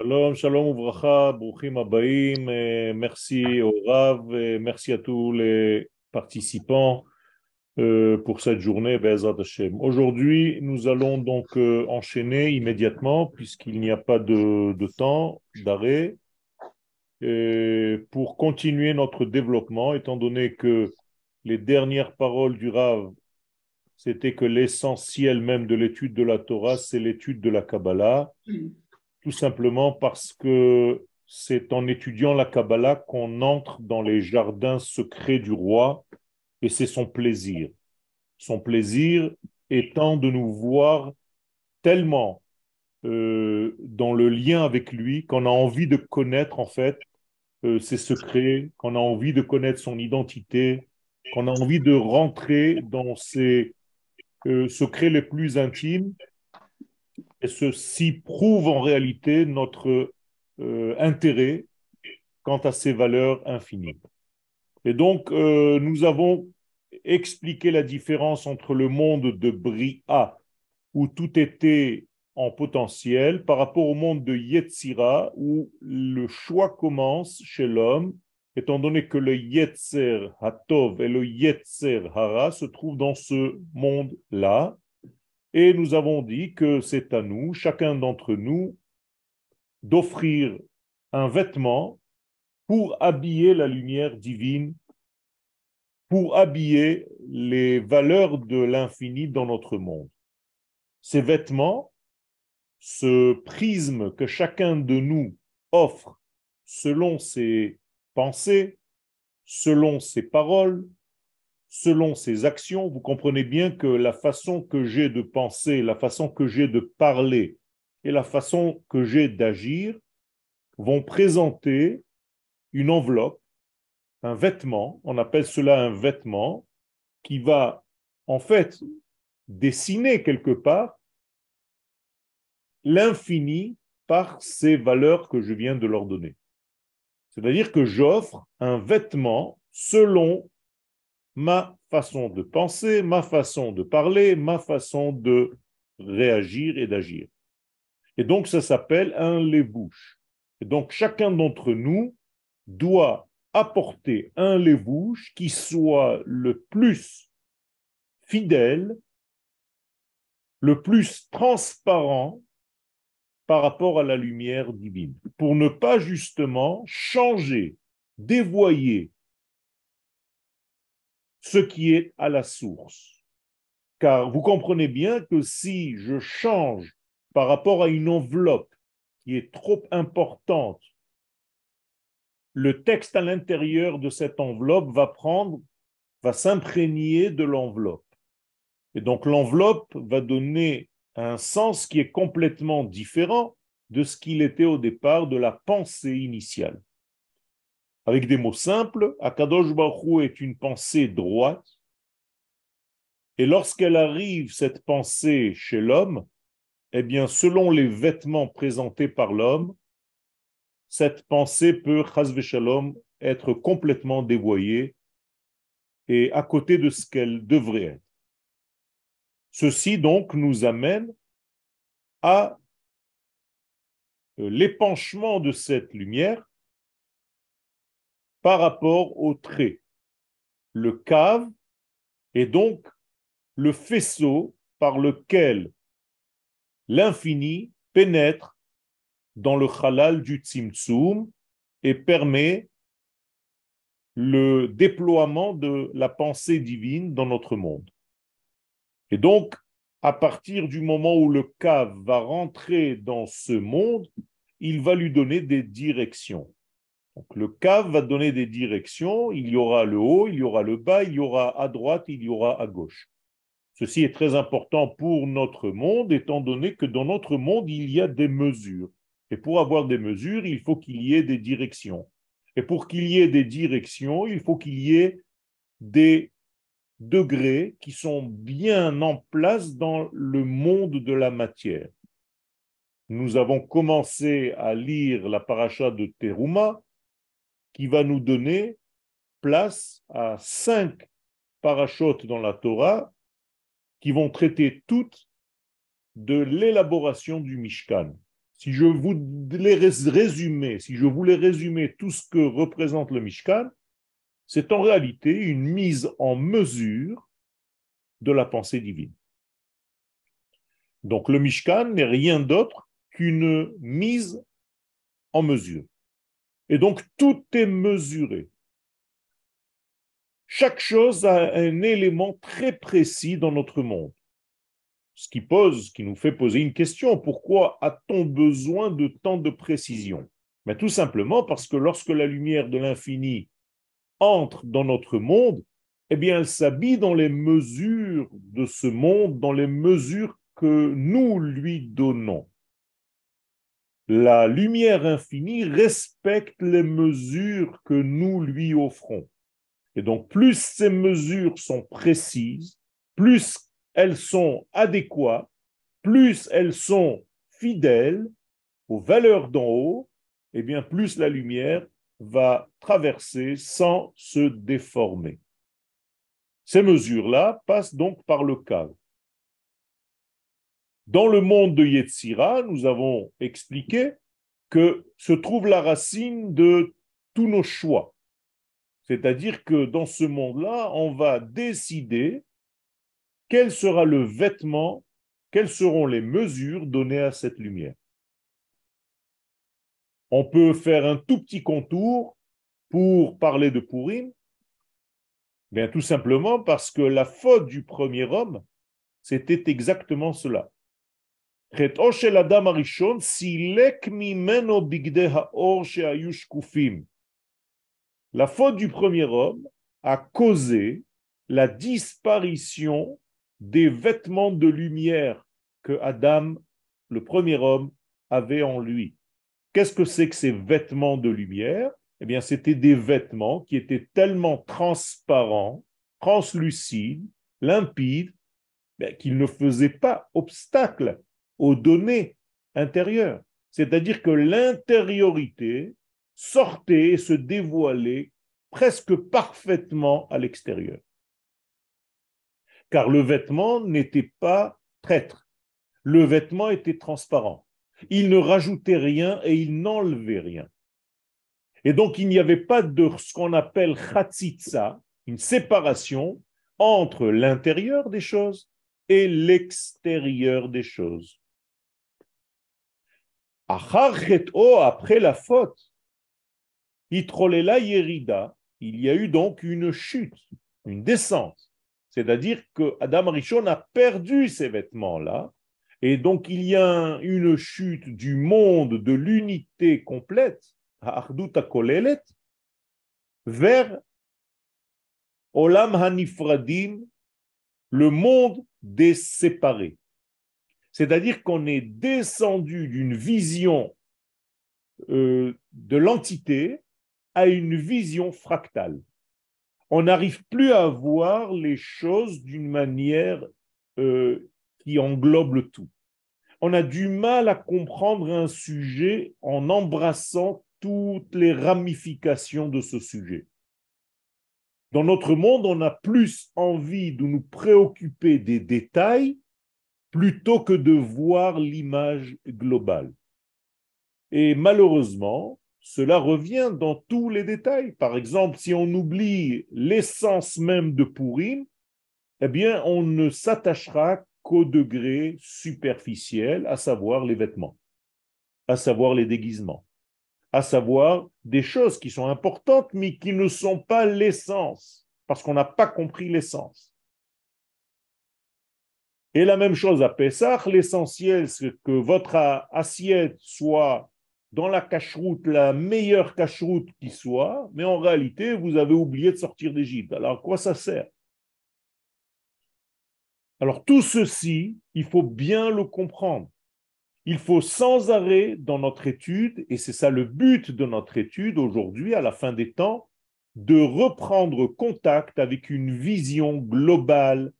Shalom, shalom ouvracha, bruchim abaim, merci au Rav, merci à tous les participants euh, pour cette journée, Hashem. Aujourd'hui, nous allons donc euh, enchaîner immédiatement, puisqu'il n'y a pas de, de temps d'arrêt, pour continuer notre développement, étant donné que les dernières paroles du Rav, c'était que l'essentiel même de l'étude de la Torah, c'est l'étude de la Kabbalah tout simplement parce que c'est en étudiant la Kabbalah qu'on entre dans les jardins secrets du roi et c'est son plaisir. Son plaisir étant de nous voir tellement euh, dans le lien avec lui qu'on a envie de connaître en fait euh, ses secrets, qu'on a envie de connaître son identité, qu'on a envie de rentrer dans ses euh, secrets les plus intimes et ceci prouve en réalité notre euh, intérêt quant à ces valeurs infinies. Et donc, euh, nous avons expliqué la différence entre le monde de Bria, où tout était en potentiel, par rapport au monde de Yetzira, où le choix commence chez l'homme, étant donné que le Yetzer Hatov et le Yetzer Hara se trouvent dans ce monde-là, et nous avons dit que c'est à nous, chacun d'entre nous, d'offrir un vêtement pour habiller la lumière divine, pour habiller les valeurs de l'infini dans notre monde. Ces vêtements, ce prisme que chacun de nous offre selon ses pensées, selon ses paroles, selon ses actions, vous comprenez bien que la façon que j'ai de penser, la façon que j'ai de parler et la façon que j'ai d'agir vont présenter une enveloppe, un vêtement, on appelle cela un vêtement, qui va en fait dessiner quelque part l'infini par ces valeurs que je viens de leur donner. C'est-à-dire que j'offre un vêtement selon ma façon de penser, ma façon de parler, ma façon de réagir et d'agir. Et donc, ça s'appelle un lébouche. Et donc, chacun d'entre nous doit apporter un lébouche qui soit le plus fidèle, le plus transparent par rapport à la lumière divine, pour ne pas justement changer, dévoyer ce qui est à la source. Car vous comprenez bien que si je change par rapport à une enveloppe qui est trop importante, le texte à l'intérieur de cette enveloppe va prendre, va s'imprégner de l'enveloppe. Et donc l'enveloppe va donner un sens qui est complètement différent de ce qu'il était au départ de la pensée initiale. Avec des mots simples, Akadosh Baruch est une pensée droite. Et lorsqu'elle arrive, cette pensée, chez l'homme, eh bien, selon les vêtements présentés par l'homme, cette pensée peut, être complètement dévoyée et à côté de ce qu'elle devrait être. Ceci donc nous amène à l'épanchement de cette lumière par rapport au trait. Le cave est donc le faisceau par lequel l'infini pénètre dans le halal du tzimtzum et permet le déploiement de la pensée divine dans notre monde. Et donc, à partir du moment où le cave va rentrer dans ce monde, il va lui donner des directions. Donc le cave va donner des directions, il y aura le haut, il y aura le bas, il y aura à droite, il y aura à gauche. Ceci est très important pour notre monde, étant donné que dans notre monde, il y a des mesures. Et pour avoir des mesures, il faut qu'il y ait des directions. Et pour qu'il y ait des directions, il faut qu'il y ait des degrés qui sont bien en place dans le monde de la matière. Nous avons commencé à lire la paracha de Teruma, qui va nous donner place à cinq parachutes dans la Torah qui vont traiter toutes de l'élaboration du Mishkan, si je voulais résumer, si je voulais résumer tout ce que représente le Mishkan, c'est en réalité une mise en mesure de la pensée divine. Donc le Mishkan n'est rien d'autre qu'une mise en mesure. Et donc tout est mesuré. Chaque chose a un élément très précis dans notre monde. Ce qui pose, qui nous fait poser une question, pourquoi a-t-on besoin de tant de précision? Mais Tout simplement parce que lorsque la lumière de l'infini entre dans notre monde, eh bien, elle s'habille dans les mesures de ce monde, dans les mesures que nous lui donnons. La lumière infinie respecte les mesures que nous lui offrons. Et donc, plus ces mesures sont précises, plus elles sont adéquates, plus elles sont fidèles aux valeurs d'en haut, et eh bien plus la lumière va traverser sans se déformer. Ces mesures-là passent donc par le cadre. Dans le monde de Yetzira, nous avons expliqué que se trouve la racine de tous nos choix. C'est-à-dire que dans ce monde-là, on va décider quel sera le vêtement, quelles seront les mesures données à cette lumière. On peut faire un tout petit contour pour parler de Purim, Bien, tout simplement parce que la faute du premier homme, c'était exactement cela. La faute du premier homme a causé la disparition des vêtements de lumière que Adam, le premier homme, avait en lui. Qu'est-ce que c'est que ces vêtements de lumière? Eh bien, c'était des vêtements qui étaient tellement transparents, translucides, limpides, ben, qu'ils ne faisaient pas obstacle aux données intérieures. C'est-à-dire que l'intériorité sortait et se dévoilait presque parfaitement à l'extérieur. Car le vêtement n'était pas traître. Le vêtement était transparent. Il ne rajoutait rien et il n'enlevait rien. Et donc il n'y avait pas de ce qu'on appelle chatzitza, une séparation entre l'intérieur des choses et l'extérieur des choses. Après la faute, Itrolela Yerida, il y a eu donc une chute, une descente. C'est-à-dire que Adam Rishon a perdu ces vêtements-là, et donc il y a une chute du monde de l'unité complète, vers Olam Hanifradim, le monde des séparés. C'est-à-dire qu'on est descendu d'une vision euh, de l'entité à une vision fractale. On n'arrive plus à voir les choses d'une manière euh, qui englobe le tout. On a du mal à comprendre un sujet en embrassant toutes les ramifications de ce sujet. Dans notre monde, on a plus envie de nous préoccuper des détails plutôt que de voir l'image globale. Et malheureusement, cela revient dans tous les détails. Par exemple, si on oublie l'essence même de Purim, eh bien, on ne s'attachera qu'au degré superficiel, à savoir les vêtements, à savoir les déguisements, à savoir des choses qui sont importantes, mais qui ne sont pas l'essence, parce qu'on n'a pas compris l'essence. Et la même chose à Pessah, l'essentiel, c'est que votre assiette soit dans la cacheroute, la meilleure cacheroute qui soit, mais en réalité, vous avez oublié de sortir d'Égypte. Alors, à quoi ça sert? Alors, tout ceci, il faut bien le comprendre. Il faut sans arrêt dans notre étude, et c'est ça le but de notre étude aujourd'hui, à la fin des temps, de reprendre contact avec une vision globale,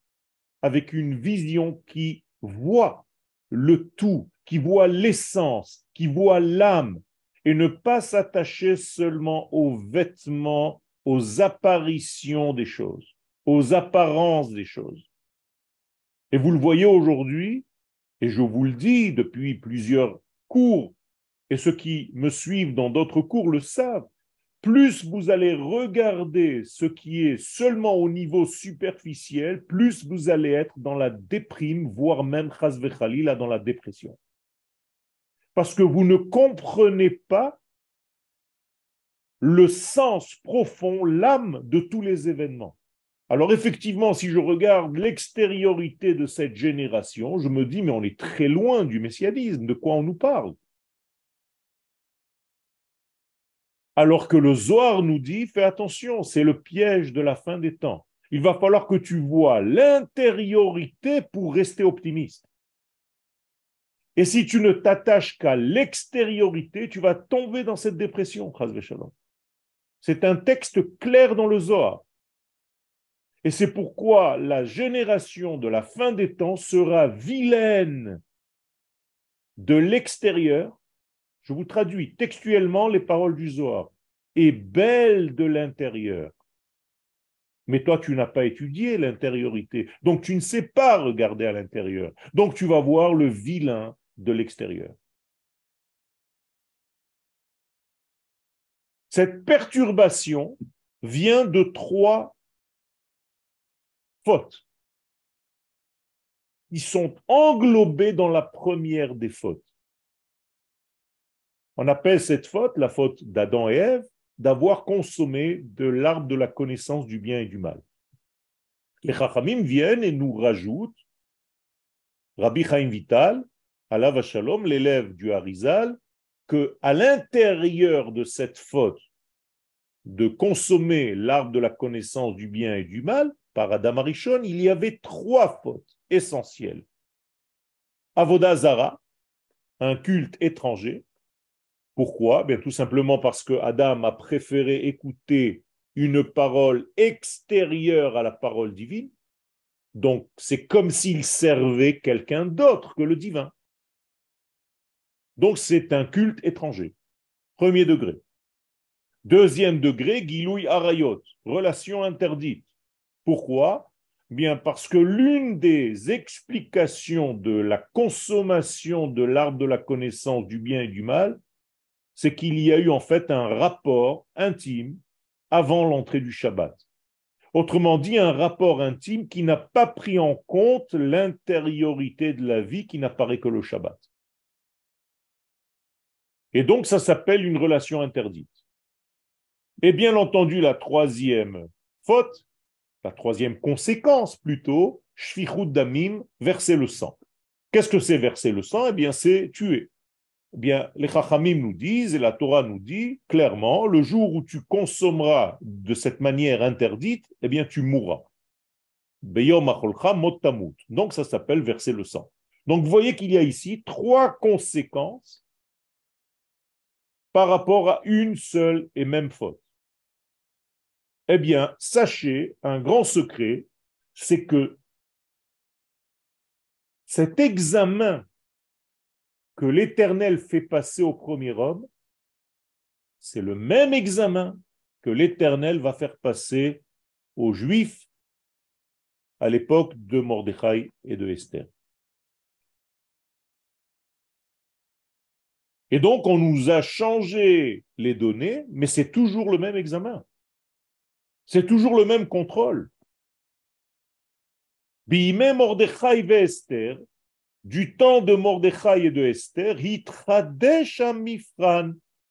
avec une vision qui voit le tout, qui voit l'essence, qui voit l'âme, et ne pas s'attacher seulement aux vêtements, aux apparitions des choses, aux apparences des choses. Et vous le voyez aujourd'hui, et je vous le dis depuis plusieurs cours et ceux qui me suivent dans d'autres cours le savent, plus vous allez regarder ce qui est seulement au niveau superficiel, plus vous allez être dans la déprime, voire même là dans la dépression. Parce que vous ne comprenez pas le sens profond, l'âme de tous les événements. Alors effectivement, si je regarde l'extériorité de cette génération, je me dis, mais on est très loin du messianisme, de quoi on nous parle? Alors que le Zohar nous dit, fais attention, c'est le piège de la fin des temps. Il va falloir que tu vois l'intériorité pour rester optimiste. Et si tu ne t'attaches qu'à l'extériorité, tu vas tomber dans cette dépression, C'est un texte clair dans le Zohar. Et c'est pourquoi la génération de la fin des temps sera vilaine de l'extérieur je vous traduis textuellement les paroles du Zohar. Et belle de l'intérieur. Mais toi, tu n'as pas étudié l'intériorité. Donc, tu ne sais pas regarder à l'intérieur. Donc, tu vas voir le vilain de l'extérieur. Cette perturbation vient de trois fautes. Ils sont englobés dans la première des fautes. On appelle cette faute la faute d'Adam et Ève d'avoir consommé de l'arbre de la connaissance du bien et du mal. Les Chachamim viennent et nous rajoutent Rabbi Chaim Vital, Allah Shalom, l'élève du Harizal, que à l'intérieur de cette faute de consommer l'arbre de la connaissance du bien et du mal par Adam Arishon, il y avait trois fautes essentielles. Avodazara, un culte étranger, pourquoi? Bien, Tout simplement parce que Adam a préféré écouter une parole extérieure à la parole divine. Donc, c'est comme s'il servait quelqu'un d'autre que le divin. Donc, c'est un culte étranger. Premier degré. Deuxième degré, Gilouy Arayot, relation interdite. Pourquoi? Bien parce que l'une des explications de la consommation de l'arbre de la connaissance du bien et du mal, c'est qu'il y a eu en fait un rapport intime avant l'entrée du Shabbat. Autrement dit, un rapport intime qui n'a pas pris en compte l'intériorité de la vie qui n'apparaît que le Shabbat. Et donc, ça s'appelle une relation interdite. Et bien entendu, la troisième faute, la troisième conséquence plutôt, shfichut damim, verser le sang. Qu'est-ce que c'est verser le sang? Eh bien, c'est tuer. Eh bien, les Chachamim nous disent, et la Torah nous dit clairement, le jour où tu consommeras de cette manière interdite, eh bien, tu mourras. Donc, ça s'appelle verser le sang. Donc, vous voyez qu'il y a ici trois conséquences par rapport à une seule et même faute. Eh bien, sachez un grand secret, c'est que cet examen l'Éternel fait passer au premier homme, c'est le même examen que l'Éternel va faire passer aux Juifs à l'époque de Mordechai et de Esther. Et donc, on nous a changé les données, mais c'est toujours le même examen. C'est toujours le même contrôle. Bime Mordechai et Esther, du temps de Mordechai et de Esther,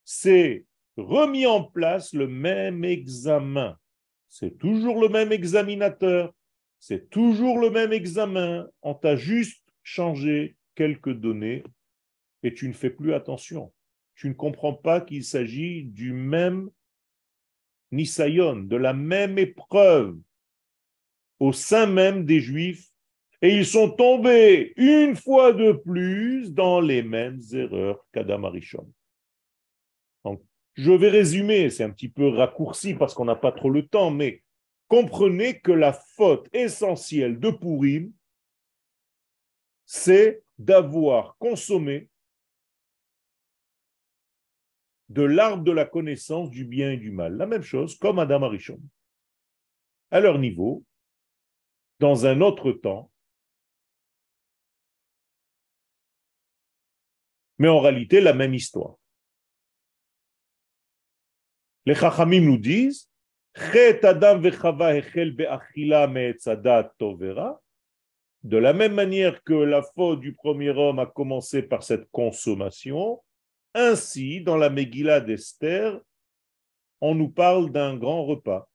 c'est remis en place le même examen. C'est toujours le même examinateur, c'est toujours le même examen. On t'a juste changé quelques données et tu ne fais plus attention. Tu ne comprends pas qu'il s'agit du même Nisayon, de la même épreuve au sein même des Juifs et ils sont tombés une fois de plus dans les mêmes erreurs qu'Adam Arishon. Donc, je vais résumer, c'est un petit peu raccourci parce qu'on n'a pas trop le temps, mais comprenez que la faute essentielle de Purim, c'est d'avoir consommé de l'arbre de la connaissance du bien et du mal. La même chose comme Adam Arishon. À leur niveau, dans un autre temps, mais en réalité la même histoire. Les Chachamim nous disent de la même manière que la faute du premier homme a commencé par cette consommation, ainsi dans la Megillah d'Esther, on nous parle d'un grand repas.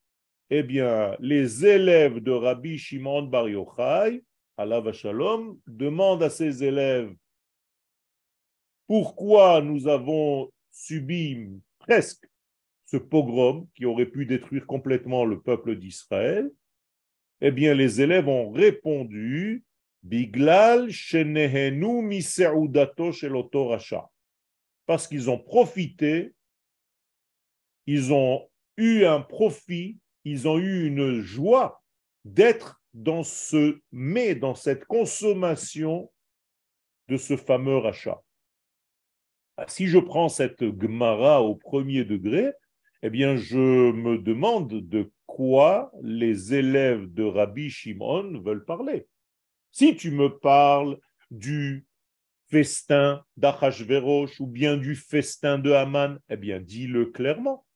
Eh bien, les élèves de Rabbi Shimon Bar Yochai, Allah Shalom, demandent à ses élèves pourquoi nous avons subi presque ce pogrom qui aurait pu détruire complètement le peuple d'Israël? Eh bien, les élèves ont répondu Biglal shenehenu miseudato sheloto racha. Parce qu'ils ont profité, ils ont eu un profit ils ont eu une joie d'être dans ce mais, dans cette consommation de ce fameux rachat. Si je prends cette Gemara au premier degré, eh bien, je me demande de quoi les élèves de Rabbi Shimon veulent parler. Si tu me parles du festin d'Achashverosh ou bien du festin de Haman, eh bien, dis-le clairement.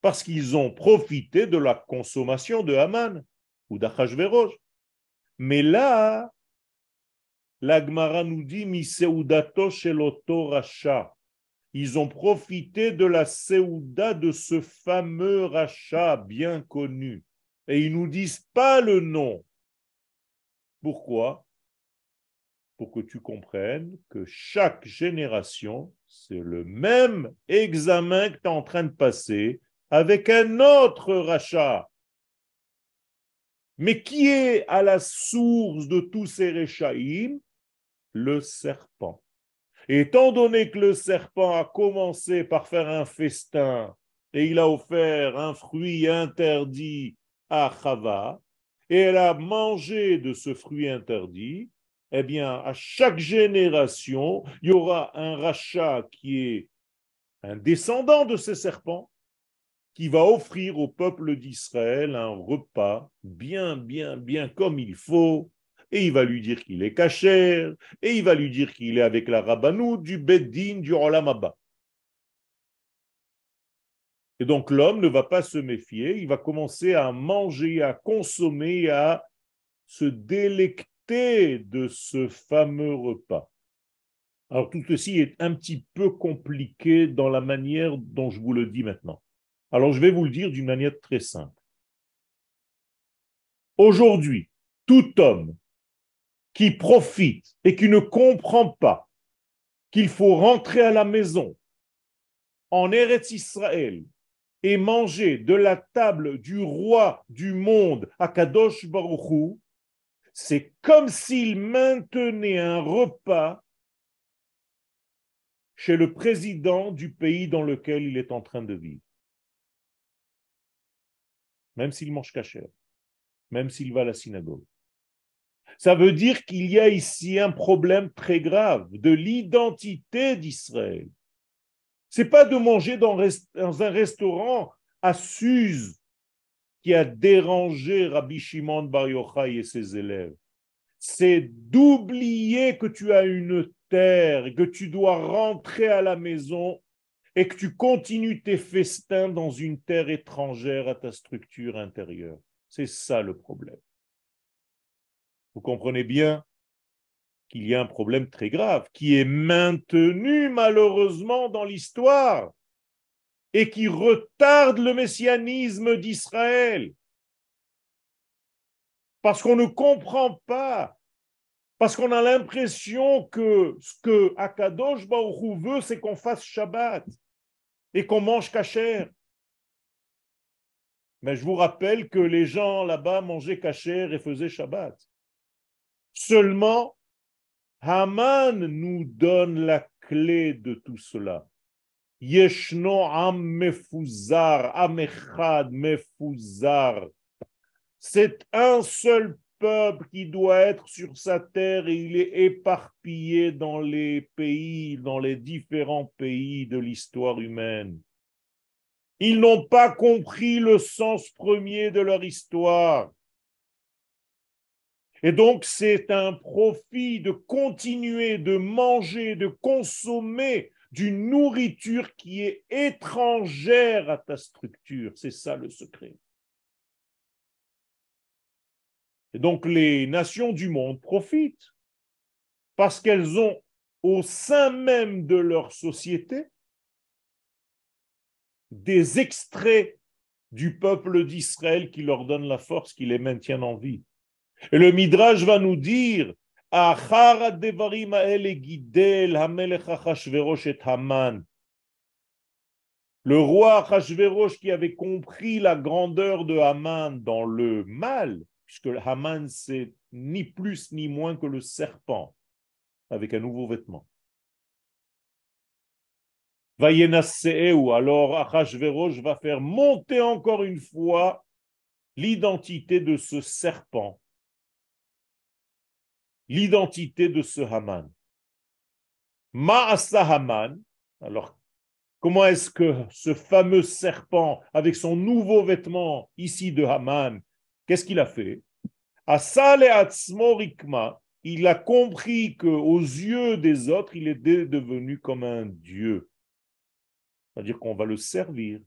Parce qu'ils ont profité de la consommation de Haman ou d'Achashverosh. Mais là, l'Agmara nous dit Miseudato sheloto racha. Ils ont profité de la Seouda de ce fameux rachat bien connu. Et ils nous disent pas le nom. Pourquoi? Pour que tu comprennes que chaque génération c'est le même examen que tu es en train de passer avec un autre rachat. Mais qui est à la source de tous ces réchaïm Le serpent. Étant donné que le serpent a commencé par faire un festin et il a offert un fruit interdit à Chava, et elle a mangé de ce fruit interdit, eh bien, à chaque génération, il y aura un rachat qui est un descendant de ces serpents qui va offrir au peuple d'Israël un repas bien, bien, bien comme il faut, et il va lui dire qu'il est cachère, et il va lui dire qu'il est avec la rabanou du Beddin du Rolamaba. Et donc l'homme ne va pas se méfier, il va commencer à manger, à consommer, à se délecter de ce fameux repas. Alors tout ceci est un petit peu compliqué dans la manière dont je vous le dis maintenant. Alors je vais vous le dire d'une manière très simple. Aujourd'hui, tout homme qui profite et qui ne comprend pas qu'il faut rentrer à la maison en Eretz Israël et manger de la table du roi du monde, Akadosh Baruchou, c'est comme s'il maintenait un repas chez le président du pays dans lequel il est en train de vivre. Même s'il mange cachère, même s'il va à la synagogue. Ça veut dire qu'il y a ici un problème très grave de l'identité d'Israël. C'est pas de manger dans, un restaurant à Suse qui a dérangé Rabbi Shimon Bar Yochai et ses élèves. C'est d'oublier que tu as une terre, que tu dois rentrer à la maison et que tu continues tes festins dans une terre étrangère à ta structure intérieure. C'est ça le problème. Vous comprenez bien qu'il y a un problème très grave qui est maintenu malheureusement dans l'histoire et qui retarde le messianisme d'Israël. Parce qu'on ne comprend pas, parce qu'on a l'impression que ce que Akadosh Baruch veut, c'est qu'on fasse Shabbat et qu'on mange kasher. Mais je vous rappelle que les gens là-bas mangeaient kasher et faisaient Shabbat. Seulement, Haman nous donne la clé de tout cela. Yeshno am mefuzar, amechad mefuzar. C'est un seul peuple qui doit être sur sa terre et il est éparpillé dans les pays, dans les différents pays de l'histoire humaine. Ils n'ont pas compris le sens premier de leur histoire. Et donc, c'est un profit de continuer de manger, de consommer d'une nourriture qui est étrangère à ta structure. C'est ça le secret. Et donc, les nations du monde profitent parce qu'elles ont au sein même de leur société des extraits du peuple d'Israël qui leur donnent la force, qui les maintiennent en vie. Et le Midrash va nous dire le roi Achashverosh qui avait compris la grandeur de Haman dans le mal, puisque Haman c'est ni plus ni moins que le serpent avec un nouveau vêtement. Alors Achashverosh va faire monter encore une fois l'identité de ce serpent, l'identité de ce Haman. Ma'asa Haman, alors comment est-ce que ce fameux serpent, avec son nouveau vêtement ici de Haman, qu'est-ce qu'il a fait? Il a compris qu'aux yeux des autres, il est devenu comme un dieu. C'est-à-dire qu'on va le servir,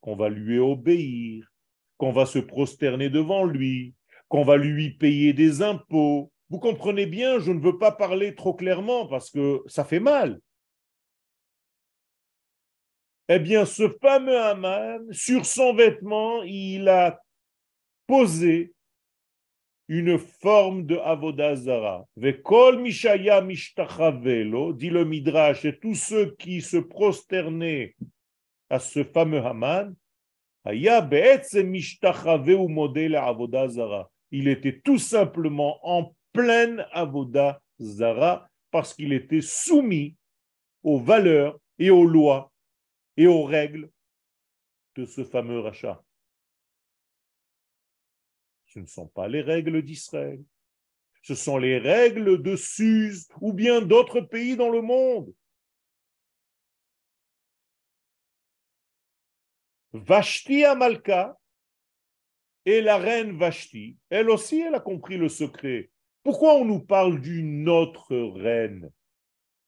qu'on va lui obéir, qu'on va se prosterner devant lui, qu'on va lui payer des impôts. Vous comprenez bien, je ne veux pas parler trop clairement parce que ça fait mal. Eh bien, ce fameux Haman, sur son vêtement, il a posé une forme de Avodazara. Vekol Mishaya Mishtachavelo, dit le Midrash, et tous ceux qui se prosternaient à ce fameux Haman, il était tout simplement en pleine Avodazara parce qu'il était soumis aux valeurs et aux lois et aux règles de ce fameux rachat. Ce ne sont pas les règles d'Israël. Ce sont les règles de Suse ou bien d'autres pays dans le monde. Vashti Amalka et la reine Vashti, elle aussi, elle a compris le secret. Pourquoi on nous parle d'une autre reine?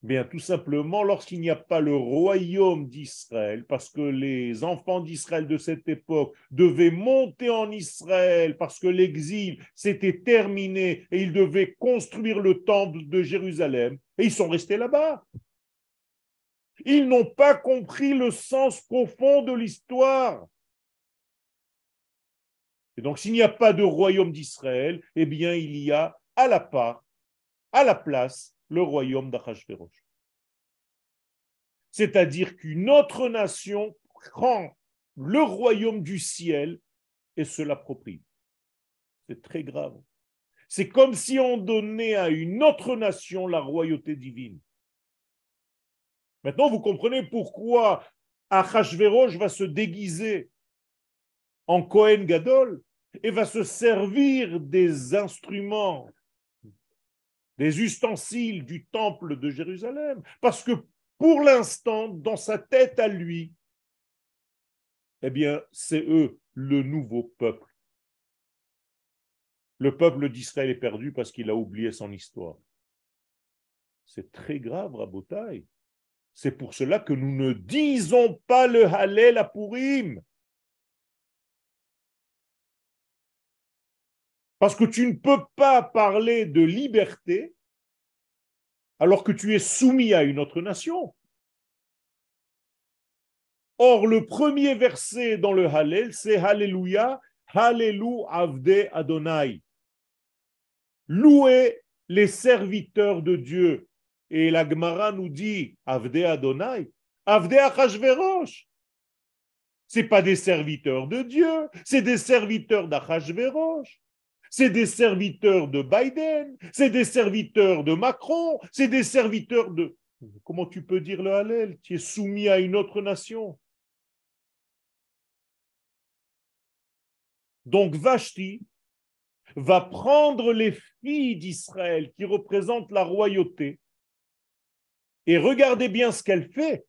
Bien, tout simplement, lorsqu'il n'y a pas le royaume d'Israël, parce que les enfants d'Israël de cette époque devaient monter en Israël, parce que l'exil s'était terminé et ils devaient construire le temple de Jérusalem, et ils sont restés là-bas. Ils n'ont pas compris le sens profond de l'histoire. Et donc, s'il n'y a pas de royaume d'Israël, eh bien, il y a à la part, à la place, le royaume d'Achashverosh. C'est-à-dire qu'une autre nation prend le royaume du ciel et se l'approprie. C'est très grave. C'est comme si on donnait à une autre nation la royauté divine. Maintenant, vous comprenez pourquoi Achashverosh va se déguiser en Kohen Gadol et va se servir des instruments des ustensiles du temple de Jérusalem, parce que pour l'instant, dans sa tête à lui, eh bien, c'est eux le nouveau peuple. Le peuple d'Israël est perdu parce qu'il a oublié son histoire. C'est très grave, Rabotai. C'est pour cela que nous ne disons pas le Hallel à Purim. Parce que tu ne peux pas parler de liberté alors que tu es soumis à une autre nation. Or, le premier verset dans le Hallel, c'est Alléluia, Hallelu Avde Adonai. Louez les serviteurs de Dieu. Et la Gemara nous dit Avde Adonai, Avde Achashverosh. Ce pas des serviteurs de Dieu, c'est des serviteurs d'Achashverosh c'est des serviteurs de Biden, c'est des serviteurs de Macron, c'est des serviteurs de... Comment tu peux dire le Hallel Tu es soumis à une autre nation. Donc Vashti va prendre les filles d'Israël qui représentent la royauté et regardez bien ce qu'elle fait.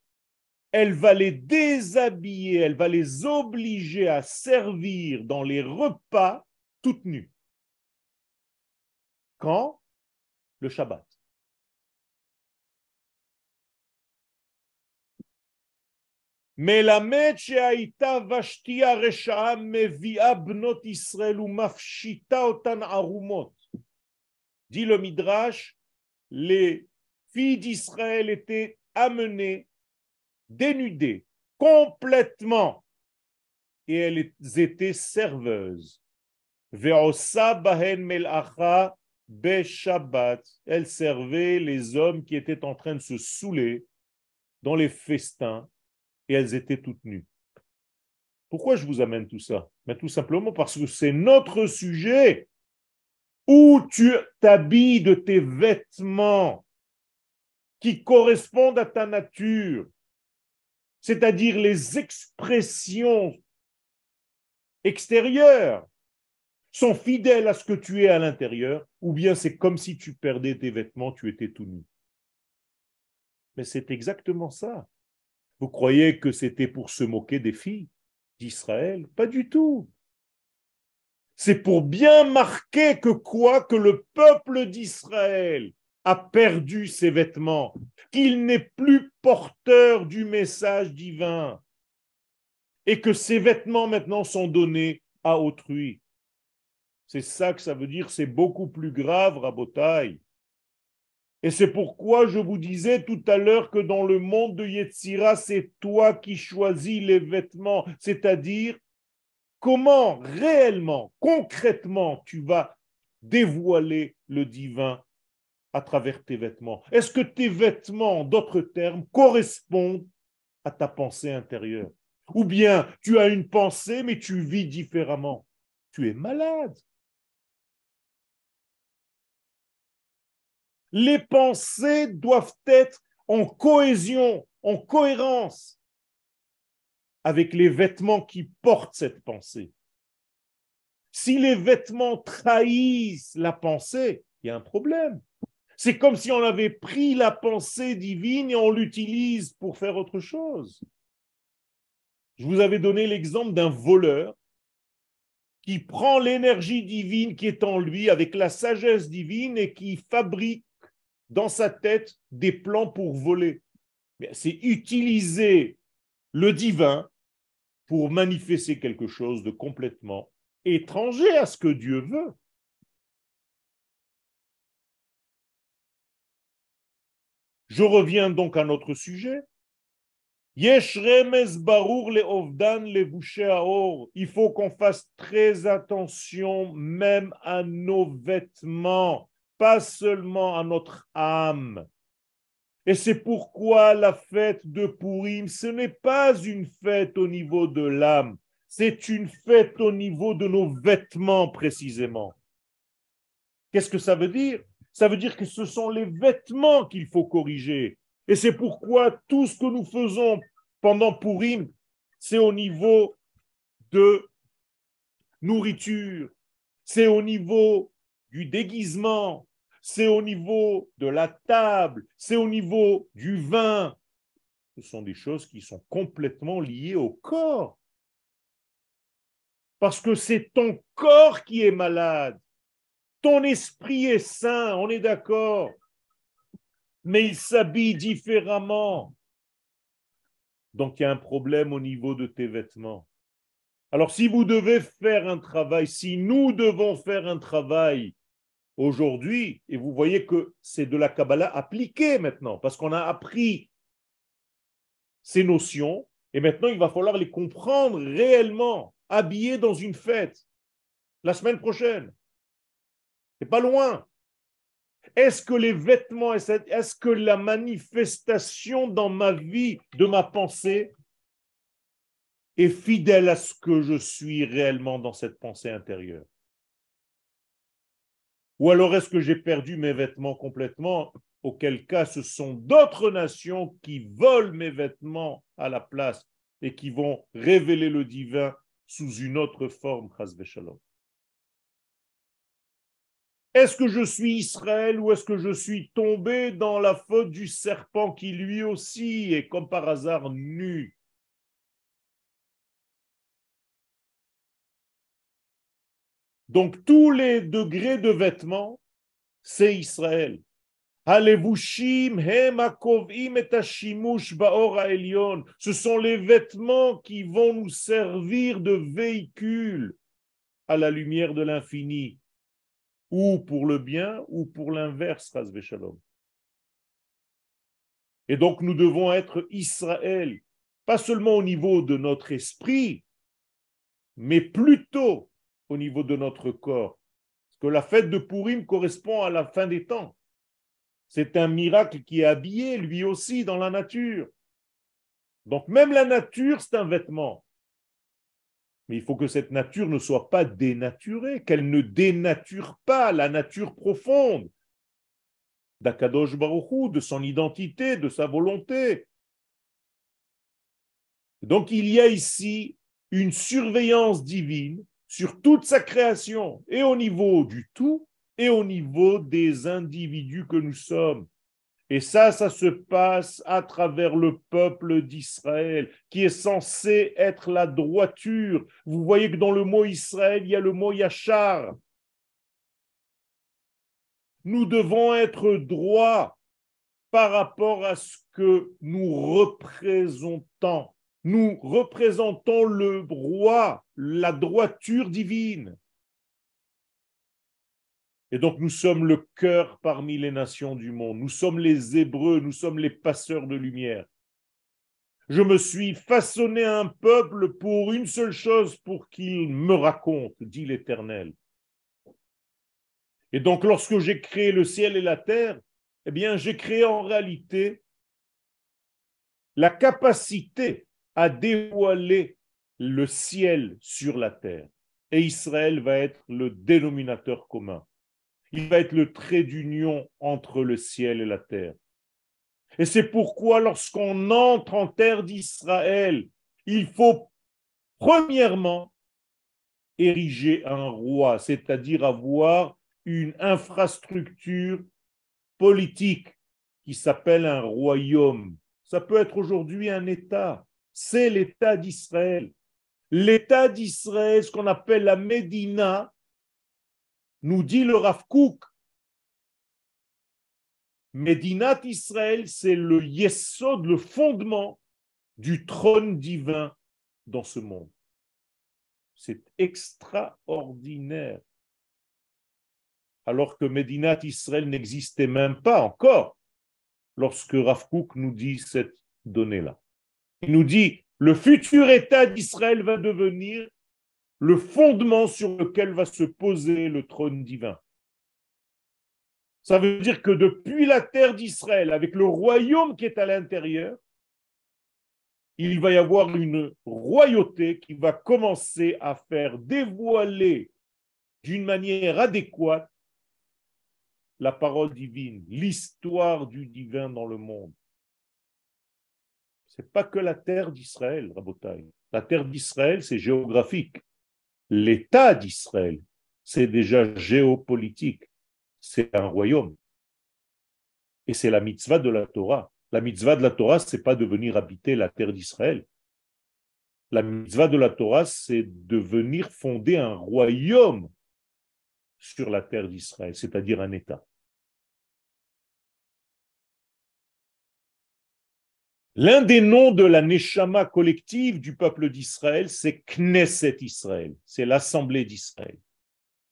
Elle va les déshabiller, elle va les obliger à servir dans les repas toutes nues Quand Le Shabbat. Mais la שהייתה ושתי הרשעה מביאה בנות ישראל ומפשיטה אותן ערומות. Dit le Midrash, les filles d'Israël étaient amenées, dénudées, complètement, et elles étaient serveuses. Ve'osa bahen melacha Shabbat. Elles servaient les hommes qui étaient en train de se saouler dans les festins et elles étaient toutes nues. Pourquoi je vous amène tout ça? Mais Tout simplement parce que c'est notre sujet où tu t'habilles de tes vêtements qui correspondent à ta nature, c'est-à-dire les expressions extérieures sont fidèles à ce que tu es à l'intérieur, ou bien c'est comme si tu perdais tes vêtements, tu étais tout nu. Mais c'est exactement ça. Vous croyez que c'était pour se moquer des filles d'Israël? Pas du tout. C'est pour bien marquer que quoi Que le peuple d'Israël a perdu ses vêtements, qu'il n'est plus porteur du message divin et que ses vêtements maintenant sont donnés à autrui. C'est ça que ça veut dire, c'est beaucoup plus grave, Rabotai. Et c'est pourquoi je vous disais tout à l'heure que dans le monde de Yetzira, c'est toi qui choisis les vêtements, c'est-à-dire comment réellement, concrètement, tu vas dévoiler le divin à travers tes vêtements? Est-ce que tes vêtements, en d'autres termes, correspondent à ta pensée intérieure? Ou bien tu as une pensée, mais tu vis différemment Tu es malade. Les pensées doivent être en cohésion, en cohérence avec les vêtements qui portent cette pensée. Si les vêtements trahissent la pensée, il y a un problème. C'est comme si on avait pris la pensée divine et on l'utilise pour faire autre chose. Je vous avais donné l'exemple d'un voleur qui prend l'énergie divine qui est en lui avec la sagesse divine et qui fabrique dans sa tête des plans pour voler. C'est utiliser le divin pour manifester quelque chose de complètement étranger à ce que Dieu veut. Je reviens donc à notre sujet. Il faut qu'on fasse très attention même à nos vêtements pas seulement à notre âme. Et c'est pourquoi la fête de Purim, ce n'est pas une fête au niveau de l'âme, c'est une fête au niveau de nos vêtements précisément. Qu'est-ce que ça veut dire? Ça veut dire que ce sont les vêtements qu'il faut corriger. Et c'est pourquoi tout ce que nous faisons pendant Purim, c'est au niveau de nourriture, c'est au niveau du déguisement, c'est au niveau de la table, c'est au niveau du vin. Ce sont des choses qui sont complètement liées au corps. Parce que c'est ton corps qui est malade. Ton esprit est sain, on est d'accord. Mais il s'habille différemment. Donc il y a un problème au niveau de tes vêtements. Alors si vous devez faire un travail, si nous devons faire un travail aujourd'hui, et vous voyez que c'est de la Kabbalah appliquée maintenant, parce qu'on a appris ces notions, et maintenant il va falloir les comprendre réellement, habillés dans une fête, la semaine prochaine. C'est pas loin. Est-ce que les vêtements, est-ce que la manifestation dans ma vie de ma pensée est fidèle à ce que je suis réellement dans cette pensée intérieure? Ou alors est-ce que j'ai perdu mes vêtements complètement? Auquel cas, ce sont d'autres nations qui volent mes vêtements à la place et qui vont révéler le divin sous une autre forme, Est-ce que je suis Israël ou est-ce que je suis tombé dans la faute du serpent qui lui aussi est comme par hasard nu? Donc tous les degrés de vêtements c'est Israël. Ce sont les vêtements qui vont nous servir de véhicule à la lumière de l'infini, ou pour le bien, ou pour l'inverse. Et donc nous devons être Israël, pas seulement au niveau de notre esprit, mais plutôt au niveau de notre corps. Parce que la fête de Purim correspond à la fin des temps. C'est un miracle qui est habillé lui aussi dans la nature. Donc même la nature, c'est un vêtement. Mais il faut que cette nature ne soit pas dénaturée, qu'elle ne dénature pas la nature profonde d'Akadosh Baruchou, de son identité, de sa volonté. Donc il y a ici une surveillance divine sur toute sa création, et au niveau du tout, et au niveau des individus que nous sommes. Et ça, ça se passe à travers le peuple d'Israël, qui est censé être la droiture. Vous voyez que dans le mot Israël, il y a le mot Yachar. Nous devons être droits par rapport à ce que nous représentons. Nous représentons le roi, la droiture divine. Et donc nous sommes le cœur parmi les nations du monde. Nous sommes les Hébreux, nous sommes les passeurs de lumière. Je me suis façonné un peuple pour une seule chose, pour qu'il me raconte, dit l'Éternel. Et donc lorsque j'ai créé le ciel et la terre, eh bien j'ai créé en réalité la capacité à dévoiler le ciel sur la terre. Et Israël va être le dénominateur commun. Il va être le trait d'union entre le ciel et la terre. Et c'est pourquoi lorsqu'on entre en terre d'Israël, il faut premièrement ériger un roi, c'est-à-dire avoir une infrastructure politique qui s'appelle un royaume. Ça peut être aujourd'hui un État. C'est l'État d'Israël. L'État d'Israël, ce qu'on appelle la Médina, nous dit le Rav Kook, Médinat Israël, c'est le yesod, le fondement du trône divin dans ce monde. C'est extraordinaire. Alors que Médinat Israël n'existait même pas encore lorsque Rav Kook nous dit cette donnée-là. Il nous dit le futur État d'Israël va devenir le fondement sur lequel va se poser le trône divin. Ça veut dire que depuis la terre d'Israël, avec le royaume qui est à l'intérieur, il va y avoir une royauté qui va commencer à faire dévoiler d'une manière adéquate la parole divine, l'histoire du divin dans le monde. Ce n'est pas que la terre d'Israël, Rabotai. La terre d'Israël, c'est géographique. L'État d'Israël, c'est déjà géopolitique. C'est un royaume. Et c'est la mitzvah de la Torah. La mitzvah de la Torah, c'est pas de venir habiter la terre d'Israël. La mitzvah de la Torah, c'est de venir fonder un royaume sur la terre d'Israël, c'est-à-dire un État. L'un des noms de la Neshama collective du peuple d'Israël, c'est Knesset Israël, c'est l'Assemblée d'Israël.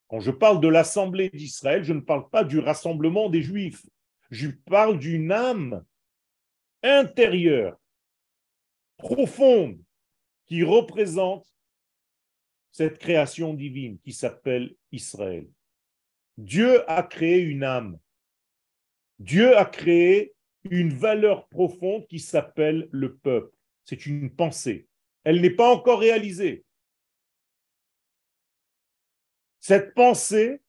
Quand je parle de l'Assemblée d'Israël, je ne parle pas du rassemblement des Juifs, je parle d'une âme intérieure, profonde, qui représente cette création divine qui s'appelle Israël. Dieu a créé une âme. Dieu a créé une valeur profonde qui s'appelle le peuple. C'est une pensée. Elle n'est pas encore réalisée. Cette pensée,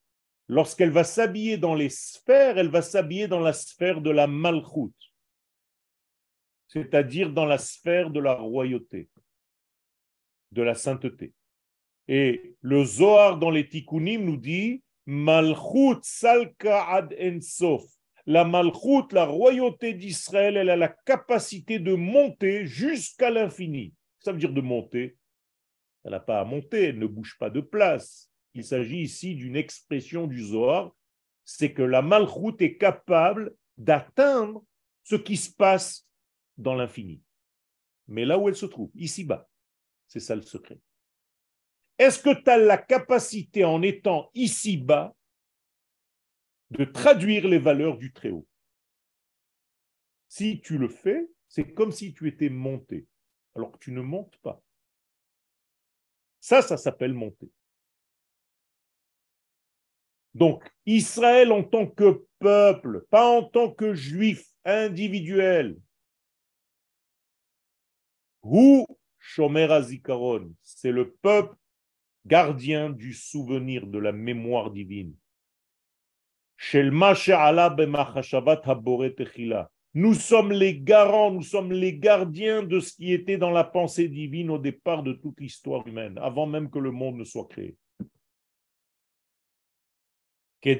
lorsqu'elle va s'habiller dans les sphères, elle va s'habiller dans la sphère de la malchoute, c'est-à-dire dans la sphère de la royauté, de la sainteté. Et le Zohar dans les Tikkunim nous dit Malchut salka ad ensof la malchoute, la royauté d'Israël, elle a la capacité de monter jusqu'à l'infini. Ça veut dire de monter. Elle n'a pas à monter, elle ne bouge pas de place. Il s'agit ici d'une expression du Zohar c'est que la malchoute est capable d'atteindre ce qui se passe dans l'infini. Mais là où elle se trouve, ici-bas, c'est ça le secret. Est-ce que tu as la capacité en étant ici-bas de traduire les valeurs du Très-Haut Si tu le fais, c'est comme si tu étais monté, alors que tu ne montes pas. Ça, ça s'appelle monter. Donc, Israël en tant que peuple, pas en tant que juif individuel, ou Shomer Azikaron, c'est le peuple gardien du souvenir de la mémoire divine. Nous sommes les garants, nous sommes les gardiens de ce qui était dans la pensée divine au départ de toute l'histoire humaine, avant même que le monde ne soit créé. Et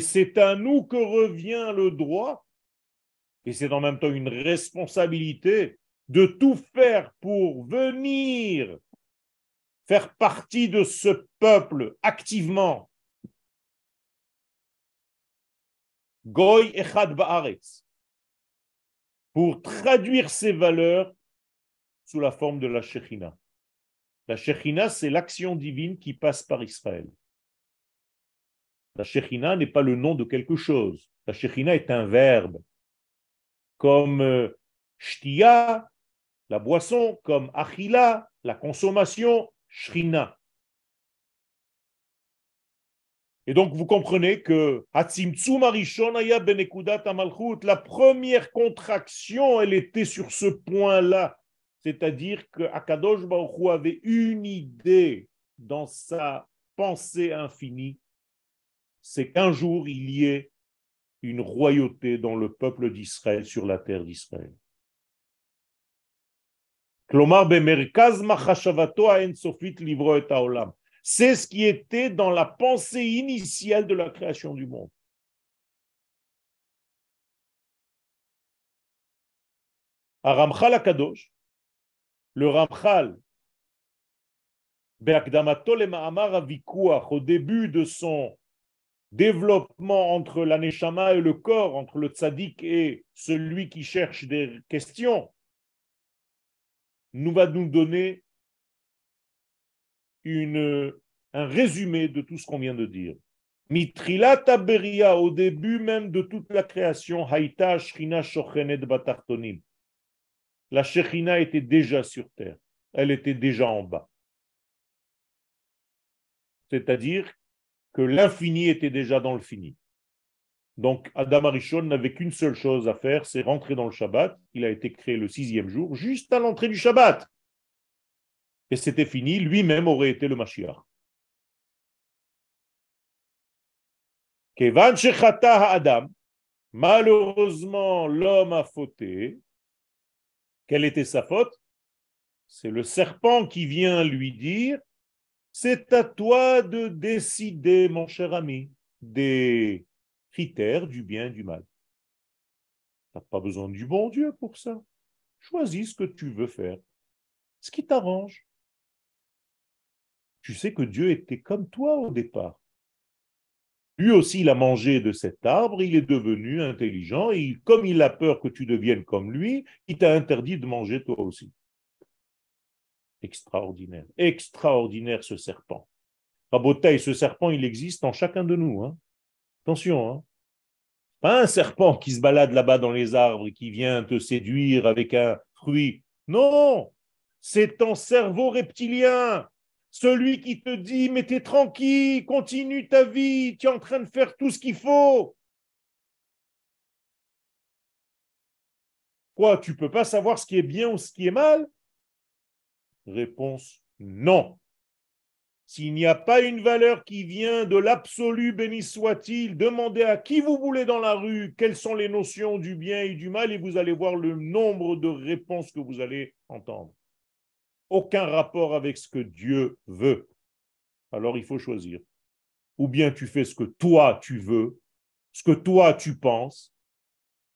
c'est à nous que revient le droit, et c'est en même temps une responsabilité de tout faire pour venir faire partie de ce peuple activement. Goy Echad Ba'aretz, pour traduire ces valeurs sous la forme de la Shekhinah. La Shekhinah, c'est l'action divine qui passe par Israël. La Shekhinah n'est pas le nom de quelque chose. La Shekhinah est un verbe. Comme euh, Shtia, la boisson, comme Achila, la consommation, Shrina. Et donc vous comprenez que la première contraction, elle était sur ce point-là. C'est-à-dire que Akadosh avait une idée dans sa pensée infinie, c'est qu'un jour il y ait une royauté dans le peuple d'Israël sur la terre d'Israël. C'est ce qui était dans la pensée initiale de la création du monde. Aramchal Akadosh, le Ramchal, au début de son développement entre l'aneshama et le corps, entre le tzaddik et celui qui cherche des questions, nous va nous donner un résumé de tout ce qu'on vient de dire. Mitrilat Beria, au début même de toute la création, Haïta Shrina Shochenet Batartonim. La Shechina était déjà sur terre, elle était déjà en bas. C'est-à-dire que l'infini était déjà dans le fini. Donc Adam Arishon n'avait qu'une seule chose à faire, c'est rentrer dans le Shabbat. Il a été créé le sixième jour, juste à l'entrée du Shabbat. Et c'était fini, lui-même aurait été le Mashiach. Kevan Adam, malheureusement l'homme a fauté. Quelle était sa faute? C'est le serpent qui vient lui dire c'est à toi de décider, mon cher ami, des critères du bien et du mal. Tu n'as pas besoin du bon Dieu pour ça. Choisis ce que tu veux faire, ce qui t'arrange. Tu sais que Dieu était comme toi au départ. Lui aussi, il a mangé de cet arbre, il est devenu intelligent, et comme il a peur que tu deviennes comme lui, il t'a interdit de manger toi aussi. Extraordinaire. Extraordinaire ce serpent. Rabotaille, ce serpent, il existe en chacun de nous. Hein. Attention, hein. Pas un serpent qui se balade là-bas dans les arbres et qui vient te séduire avec un fruit. Non, c'est ton cerveau reptilien. Celui qui te dit, mais t'es tranquille, continue ta vie, tu es en train de faire tout ce qu'il faut. Quoi, tu peux pas savoir ce qui est bien ou ce qui est mal? Réponse non. S'il n'y a pas une valeur qui vient de l'absolu, béni soit-il, demandez à qui vous voulez dans la rue quelles sont les notions du bien et du mal et vous allez voir le nombre de réponses que vous allez entendre. Aucun rapport avec ce que Dieu veut. Alors il faut choisir. Ou bien tu fais ce que toi tu veux, ce que toi tu penses,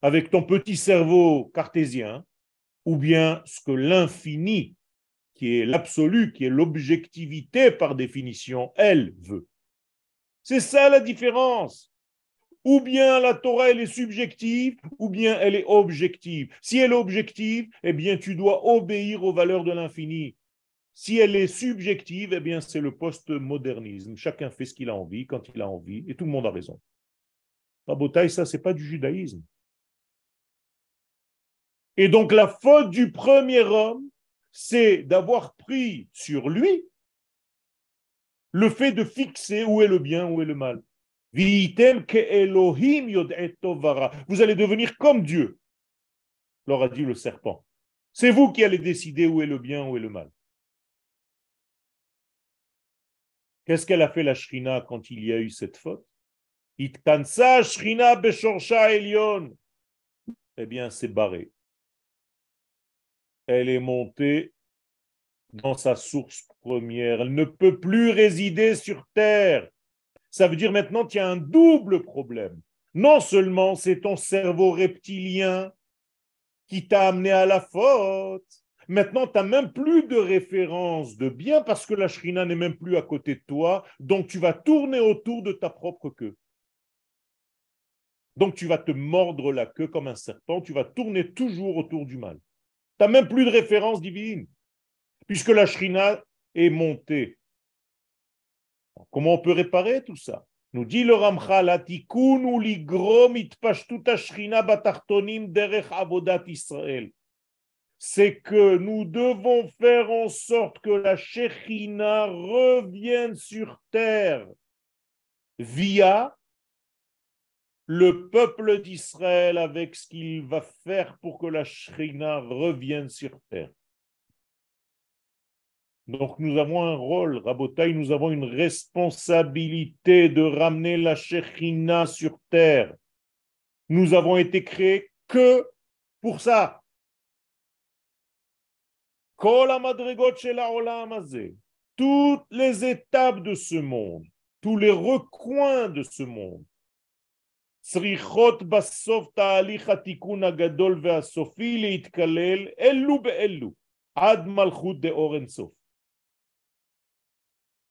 avec ton petit cerveau cartésien, ou bien ce que l'infini qui est l'absolu, qui est l'objectivité par définition, elle veut. C'est ça la différence. Ou bien la Torah, elle est subjective, ou bien elle est objective. Si elle est objective, eh bien, tu dois obéir aux valeurs de l'infini. Si elle est subjective, eh bien, c'est le post-modernisme. Chacun fait ce qu'il a envie, quand il a envie, et tout le monde a raison. Rabotaï, ça, c'est pas du judaïsme. Et donc, la faute du premier homme, c'est d'avoir pris sur lui le fait de fixer où est le bien, où est le mal. Vous allez devenir comme Dieu, leur a dit le serpent. C'est vous qui allez décider où est le bien, où est le mal. Qu'est-ce qu'elle a fait la Shrina quand il y a eu cette faute? Eh bien, c'est barré. Elle est montée dans sa source première. Elle ne peut plus résider sur terre. Ça veut dire maintenant qu'il y a un double problème. Non seulement c'est ton cerveau reptilien qui t'a amené à la faute, maintenant tu n'as même plus de référence de bien parce que la shrina n'est même plus à côté de toi, donc tu vas tourner autour de ta propre queue. Donc tu vas te mordre la queue comme un serpent, tu vas tourner toujours autour du mal. N'as même plus de référence divine puisque la shrina est montée. Comment on peut réparer tout ça? Nous dit le Ramchal, derech avodat Israël. C'est que nous devons faire en sorte que la Shekhinah revienne sur terre via le peuple d'Israël avec ce qu'il va faire pour que la Shekhinah revienne sur terre. Donc nous avons un rôle, Rabotaï, nous avons une responsabilité de ramener la Shekhina sur terre. Nous avons été créés que pour ça. Toutes les étapes de ce monde, tous les recoins de ce monde,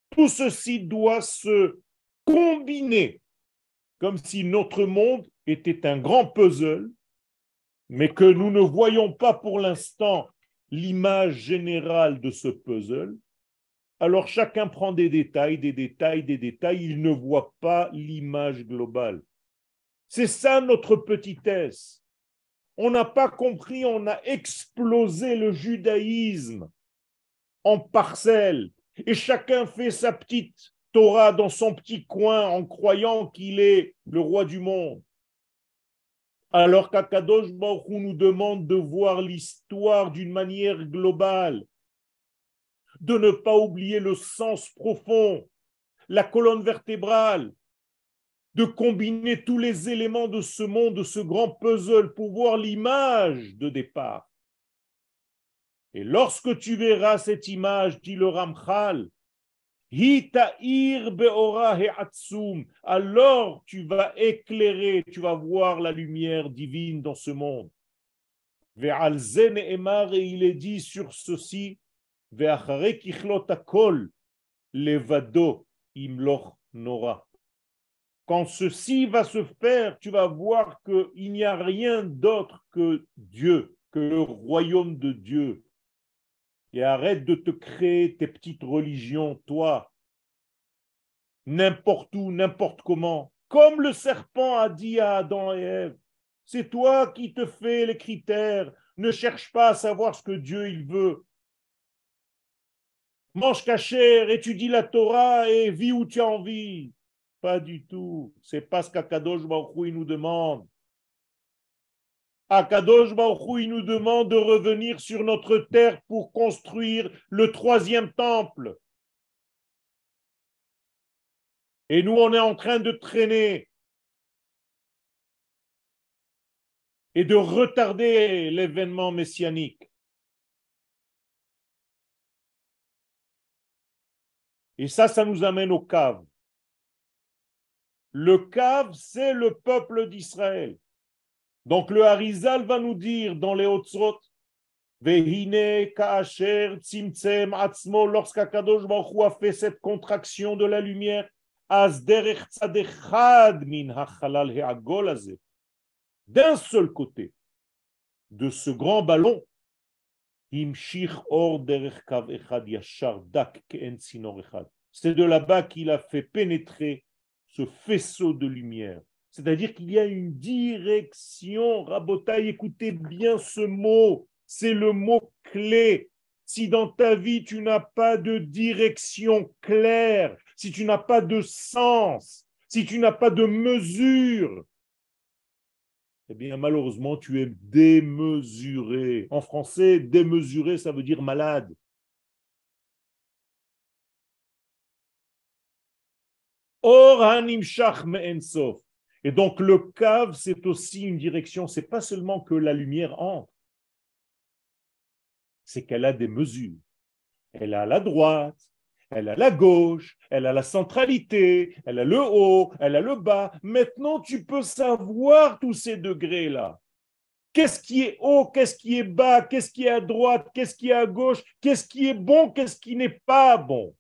tout ceci doit se combiner comme si notre monde était un grand puzzle, mais que nous ne voyons pas pour l'instant l'image générale de ce puzzle. Alors chacun prend des détails, des détails, des détails, il ne voit pas l'image globale. C'est ça notre petitesse. On n'a pas compris, on a explosé le judaïsme en parcelles, et chacun fait sa petite Torah dans son petit coin en croyant qu'il est le roi du monde. Alors qu'Akadosh Baruch nous demande de voir l'histoire d'une manière globale, de ne pas oublier le sens profond, la colonne vertébrale, de combiner tous les éléments de ce monde, de ce grand puzzle pour voir l'image de départ. Et lorsque tu verras cette image, dit le Ramchal, alors tu vas éclairer, tu vas voir la lumière divine dans ce monde. Et il est dit sur ceci, levado imloch nora. Quand ceci va se faire, tu vas voir qu'il n'y a rien d'autre que Dieu, que le royaume de Dieu, et arrête de te créer tes petites religions, toi, n'importe où, n'importe comment. Comme le serpent a dit à Adam et Ève, c'est toi qui te fais les critères, ne cherche pas à savoir ce que Dieu il veut. Mange cachère, étudie la Torah et vis où tu as envie. Pas du tout. C'est pas ce qu'Akadosh Baruch nous demande. Akadosh Baruch il nous demande de revenir sur notre terre pour construire le troisième temple. Et nous, on est en train de traîner et de retarder l'événement messianique. Et ça, ça nous amène au cave. Le cave, c'est le peuple d'Israël. Donc le Harizal va nous dire dans les Hotzot Vehine Kaacher Tzimtzem Atzmo, lorsqu'Akadosh Baruch a fait cette contraction de la lumière, d'un seul côté de ce grand ballon. C'est de là-bas qu'il a fait pénétrer ce faisceau de lumière. C'est-à-dire qu'il y a une direction. Rabotaï, écoutez bien ce mot. C'est le mot clé. Si dans ta vie, tu n'as pas de direction claire, si tu n'as pas de sens, si tu n'as pas de mesure, eh bien, malheureusement, tu es démesuré. En français, démesuré, ça veut dire malade. Or, Et donc, le cave, c'est aussi une direction. C'est pas seulement que la lumière entre, c'est qu'elle a des mesures. Elle a la droite, elle a la gauche, elle a la centralité, elle a le haut, elle a le bas. Maintenant, tu peux savoir tous ces degrés-là. Qu'est-ce qui est haut, qu'est-ce qui est bas, qu'est-ce qui est à droite, qu'est-ce qui est à gauche, qu'est-ce qui est bon, qu'est-ce qui n'est pas bon.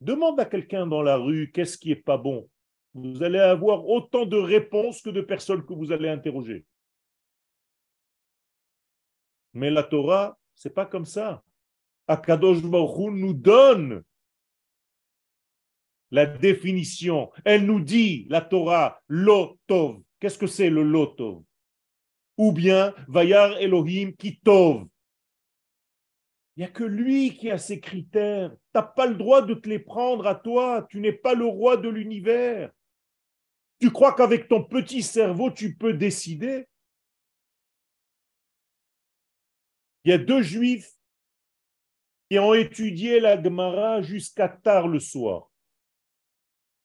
Demande à quelqu'un dans la rue qu'est-ce qui est pas bon? Vous allez avoir autant de réponses que de personnes que vous allez interroger. Mais la Torah, c'est pas comme ça. Akadosh Baruch nous donne la définition. Elle nous dit, la Torah, lotov. Qu'est-ce que c'est le lotov Ou bien, vayar Elohim kitov. Il n'y a que lui qui a ces critères. Pas le droit de te les prendre à toi. Tu n'es pas le roi de l'univers. Tu crois qu'avec ton petit cerveau, tu peux décider? Il y a deux juifs qui ont étudié la Gemara jusqu'à tard le soir.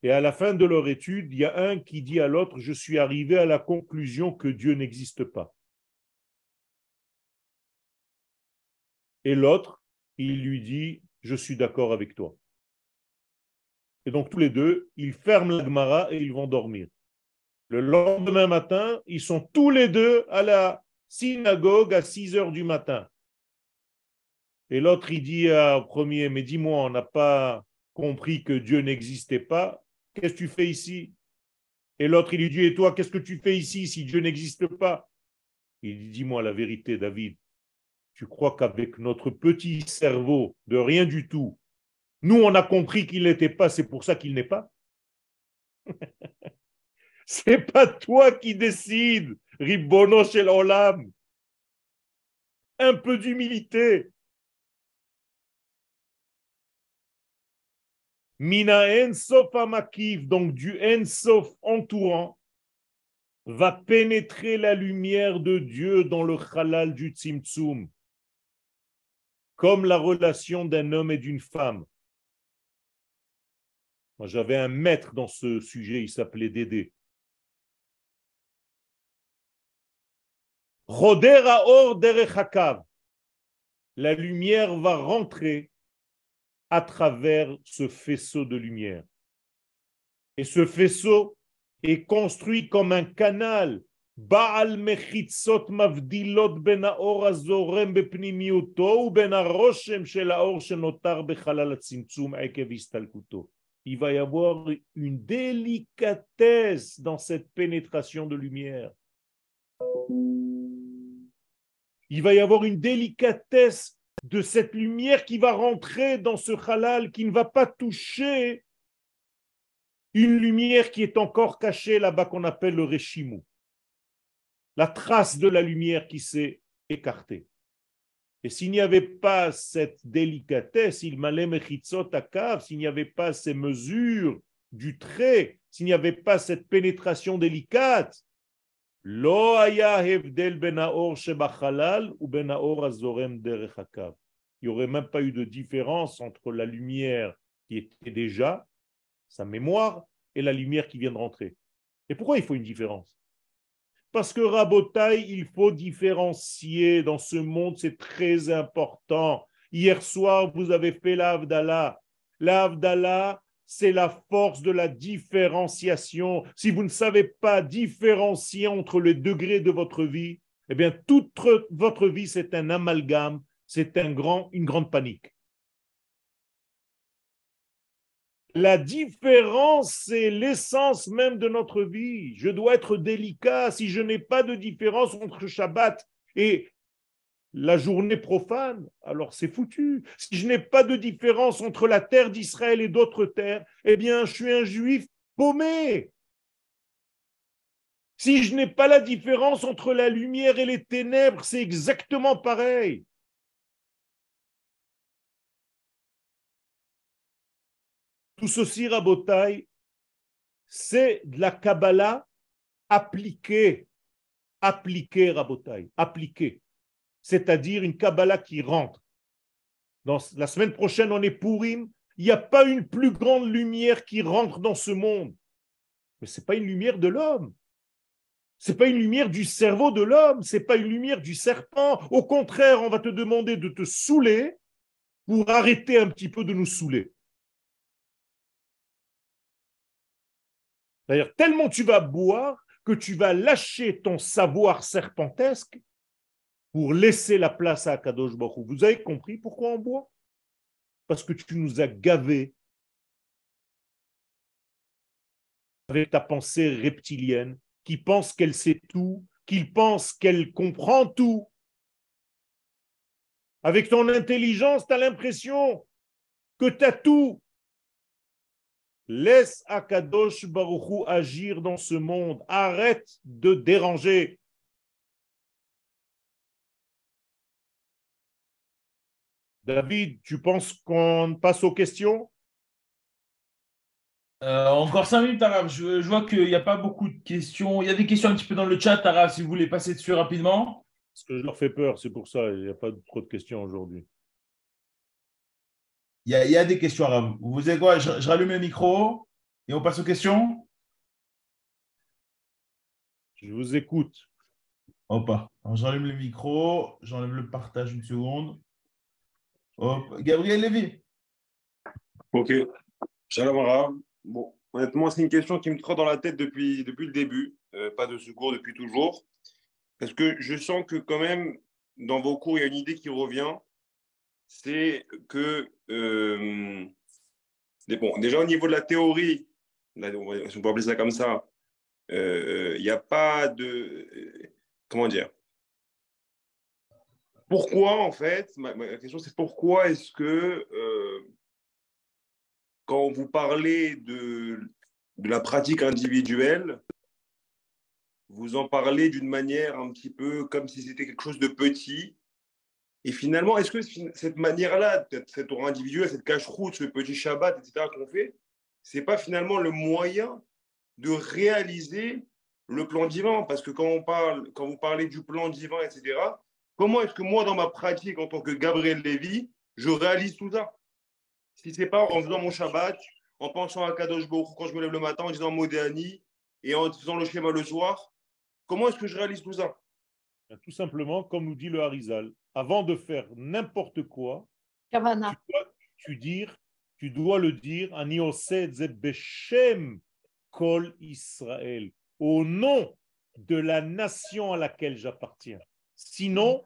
Et à la fin de leur étude, il y a un qui dit à l'autre, je suis arrivé à la conclusion que Dieu n'existe pas. Et l'autre, il lui dit, je suis d'accord avec toi. Et donc tous les deux, ils ferment l'Agmara et ils vont dormir. Le lendemain matin, ils sont tous les deux à la synagogue à 6 heures du matin. Et l'autre, il dit au premier, mais dis-moi, on n'a pas compris que Dieu n'existait pas. Qu'est-ce que tu fais ici? Et l'autre, il lui dit, et toi, qu'est-ce que tu fais ici si Dieu n'existe pas? Il dit, dis-moi la vérité, David tu crois qu'avec notre petit cerveau de rien du tout, nous, on a compris qu'il n'était pas, c'est pour ça qu'il n'est pas? C'est pas toi qui décides, Ribono Shel Olam. Un peu d'humilité. Mina Ensof Amakiv, donc du Ensof entourant, va pénétrer la lumière de Dieu dans le halal du Tzimtzum comme la relation d'un homme et d'une femme. Moi, j'avais un maître dans ce sujet, il s'appelait Dédé. La lumière va rentrer à travers ce faisceau de lumière. Et ce faisceau est construit comme un canal בעל מחיצות מבדילות בין האור הזורם בפנימיותו ובין הרושם של האור שנותר בחלל הצמצום עקב הסתלקותו. Il va y avoir une délicatesse dans cette pénétration de lumière. Il va y avoir une délicatesse de cette lumière qui va rentrer dans ce halal, qui ne va pas toucher une lumière qui est encore cachée là-bas qu'on appelle le Reshimou la trace de la lumière qui s'est écartée. Et s'il n'y avait pas cette délicatesse, il m'allait cave, s'il n'y avait pas ces mesures du trait, s'il n'y avait pas cette pénétration délicate, ben il n'y aurait même pas eu de différence entre la lumière qui était déjà, sa mémoire, et la lumière qui vient de rentrer. Et pourquoi il faut une différence? Parce que Rabotai, il faut différencier dans ce monde, c'est très important. Hier soir, vous avez fait l'Avdallah. L'Avdallah, c'est la force de la différenciation. Si vous ne savez pas différencier entre les degrés de votre vie, eh bien, toute votre vie, c'est un amalgame, c'est un grand, une grande panique. La différence, c'est l'essence même de notre vie. Je dois être délicat. Si je n'ai pas de différence entre Shabbat et la journée profane, alors c'est foutu. Si je n'ai pas de différence entre la terre d'Israël et d'autres terres, eh bien, je suis un juif paumé. Si je n'ai pas la différence entre la lumière et les ténèbres, c'est exactement pareil. Tout ceci, Rabotai, c'est de la Kabbalah appliquée. Appliquée, Rabotai, appliquée. C'est-à-dire une Kabbalah qui rentre. Dans la semaine prochaine, on est Purim. Il n'y a pas une plus grande lumière qui rentre dans ce monde. Mais ce n'est pas une lumière de l'homme. Ce n'est pas une lumière du cerveau de l'homme. Ce n'est pas une lumière du serpent. Au contraire, on va te demander de te saouler pour arrêter un petit peu de nous saouler. D'ailleurs, tellement tu vas boire que tu vas lâcher ton savoir serpentesque pour laisser la place à Kadosh Baruch Vous avez compris pourquoi on boit? Parce que tu nous as gavés avec ta pensée reptilienne qui pense qu'elle sait tout, qui pense qu'elle comprend tout. Avec ton intelligence, tu as l'impression que tu as tout. Laisse Akadosh Baruchou agir dans ce monde. Arrête de déranger. David, tu penses qu'on passe aux questions? Euh, Encore cinq minutes, Arabe. Je, vois qu'il n'y a pas beaucoup de questions. Il y a des questions un petit peu dans le chat, Arabe, si vous voulez passer dessus rapidement. Parce que je leur fais peur, c'est pour ça. Il n'y a pas trop de questions aujourd'hui. Il y, a, des questions, Arabe. Vous savez quoi? Je, rallume le micro et on passe aux questions? Je vous écoute. Hop, Alors, je rallume le micro, j'enlève le partage une seconde. Hop, Gabriel Lévy. Ok. Shalom Arabe. Bon, honnêtement, c'est une question qui me trotte dans la tête depuis, depuis le début. Euh, pas de secours depuis toujours. Parce que je sens que quand même, dans vos cours, il y a une idée qui revient c'est que, euh, bon, déjà au niveau de la théorie, si on peut appeler ça comme ça, euh, il n'y a pas de. comment dire? Pourquoi, en fait, ma, question c'est pourquoi est-ce que euh, quand vous parlez de, de la pratique individuelle, vous en parlez d'une manière un petit peu comme si c'était quelque chose de petit et finalement, est-ce que cette manière-là, cette aura individuelle, cette cache-route, ce petit Shabbat, etc., qu'on fait, c'est pas finalement le moyen de réaliser le plan divin? Parce que quand, on parle, quand vous parlez du plan divin, etc., comment est-ce que moi, dans ma pratique en tant que Gabriel Lévy, je réalise tout ça? Si ce n'est pas en faisant mon Shabbat, en pensant à Kadosh Baruch quand je me lève le matin, en disant Modéani et en faisant le schéma le soir, comment est-ce que je réalise tout ça? Tout simplement, comme nous dit le Harizal, avant de faire n'importe quoi, tu dois, dire, tu dois le dire, Kol Israël, au nom de la nation à laquelle j'appartiens. Sinon,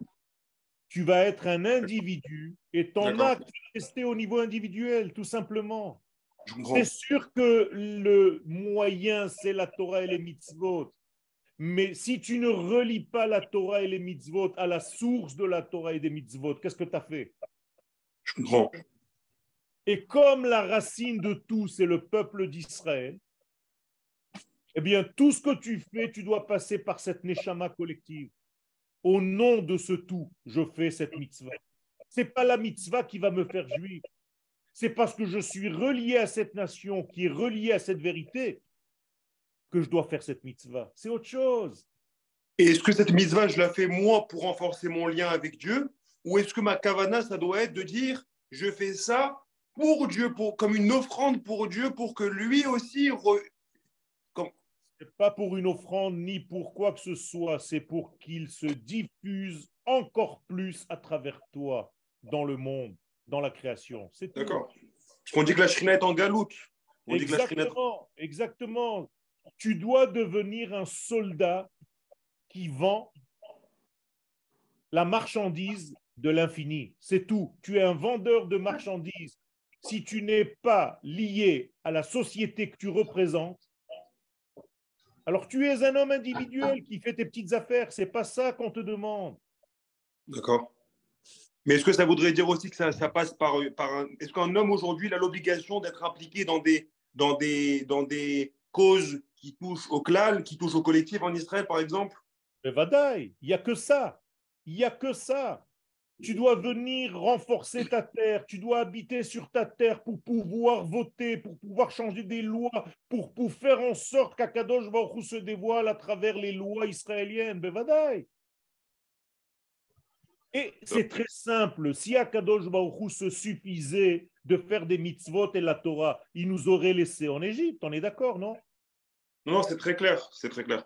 tu vas être un individu et ton acte va rester au niveau individuel, tout simplement. C'est sûr que le moyen, c'est la Torah et les mitzvot. Mais si tu ne relis pas la Torah et les mitzvot à la source de la Torah et des mitzvot, qu'est-ce que tu as fait? Je comprends. Et comme la racine de tout, c'est le peuple d'Israël, eh bien, tout ce que tu fais, tu dois passer par cette neshama collective. Au nom de ce tout, je fais cette mitzvah. Ce n'est pas la mitzvah qui va me faire juif. C'est parce que je suis relié à cette nation, qui est reliée à cette vérité, que je dois faire cette mitzvah. C'est autre chose. Et est-ce que cette mitzvah, je la fais moi pour renforcer mon lien avec Dieu? Ou est-ce que ma kavana, ça doit être de dire, je fais ça pour Dieu, pour, comme une offrande pour Dieu, pour que lui aussi... Re... Comme... pas pour une offrande ni pour quoi que ce soit, c'est pour qu'il se diffuse encore plus à travers toi dans le monde, dans la création. D'accord. Parce qu'on dit que la shrina est en galoute. exactement, exactement tu dois devenir un soldat qui vend la marchandise de l'infini. C'est tout. Tu es un vendeur de marchandises. Si tu n'es pas lié à la société que tu représentes, alors tu es un homme individuel qui fait tes petites affaires. C'est pas ça qu'on te demande. D'accord. Mais est-ce que ça voudrait dire aussi que ça, passe par, un... Est-ce qu'un homme aujourd'hui a l'obligation d'être impliqué dans des, dans, des, dans des causes qui touchent au clan, qui touchent au collectif en Israël, par exemple Mais Vadaï, il n'y a que ça. Il n'y a que ça. Tu dois venir renforcer ta terre, tu dois habiter sur ta terre pour pouvoir voter, pour pouvoir changer des lois, pour, pour faire en sorte qu'Akadosh Baruch se dévoile à travers les lois israéliennes. Bevadaï. Et c'est très simple. Si Akadosh Baruch se suffisait de faire des mitzvot et la Torah, il nous aurait laissé en Égypte. On est d'accord, non? Non, c'est très clair. C'est très clair.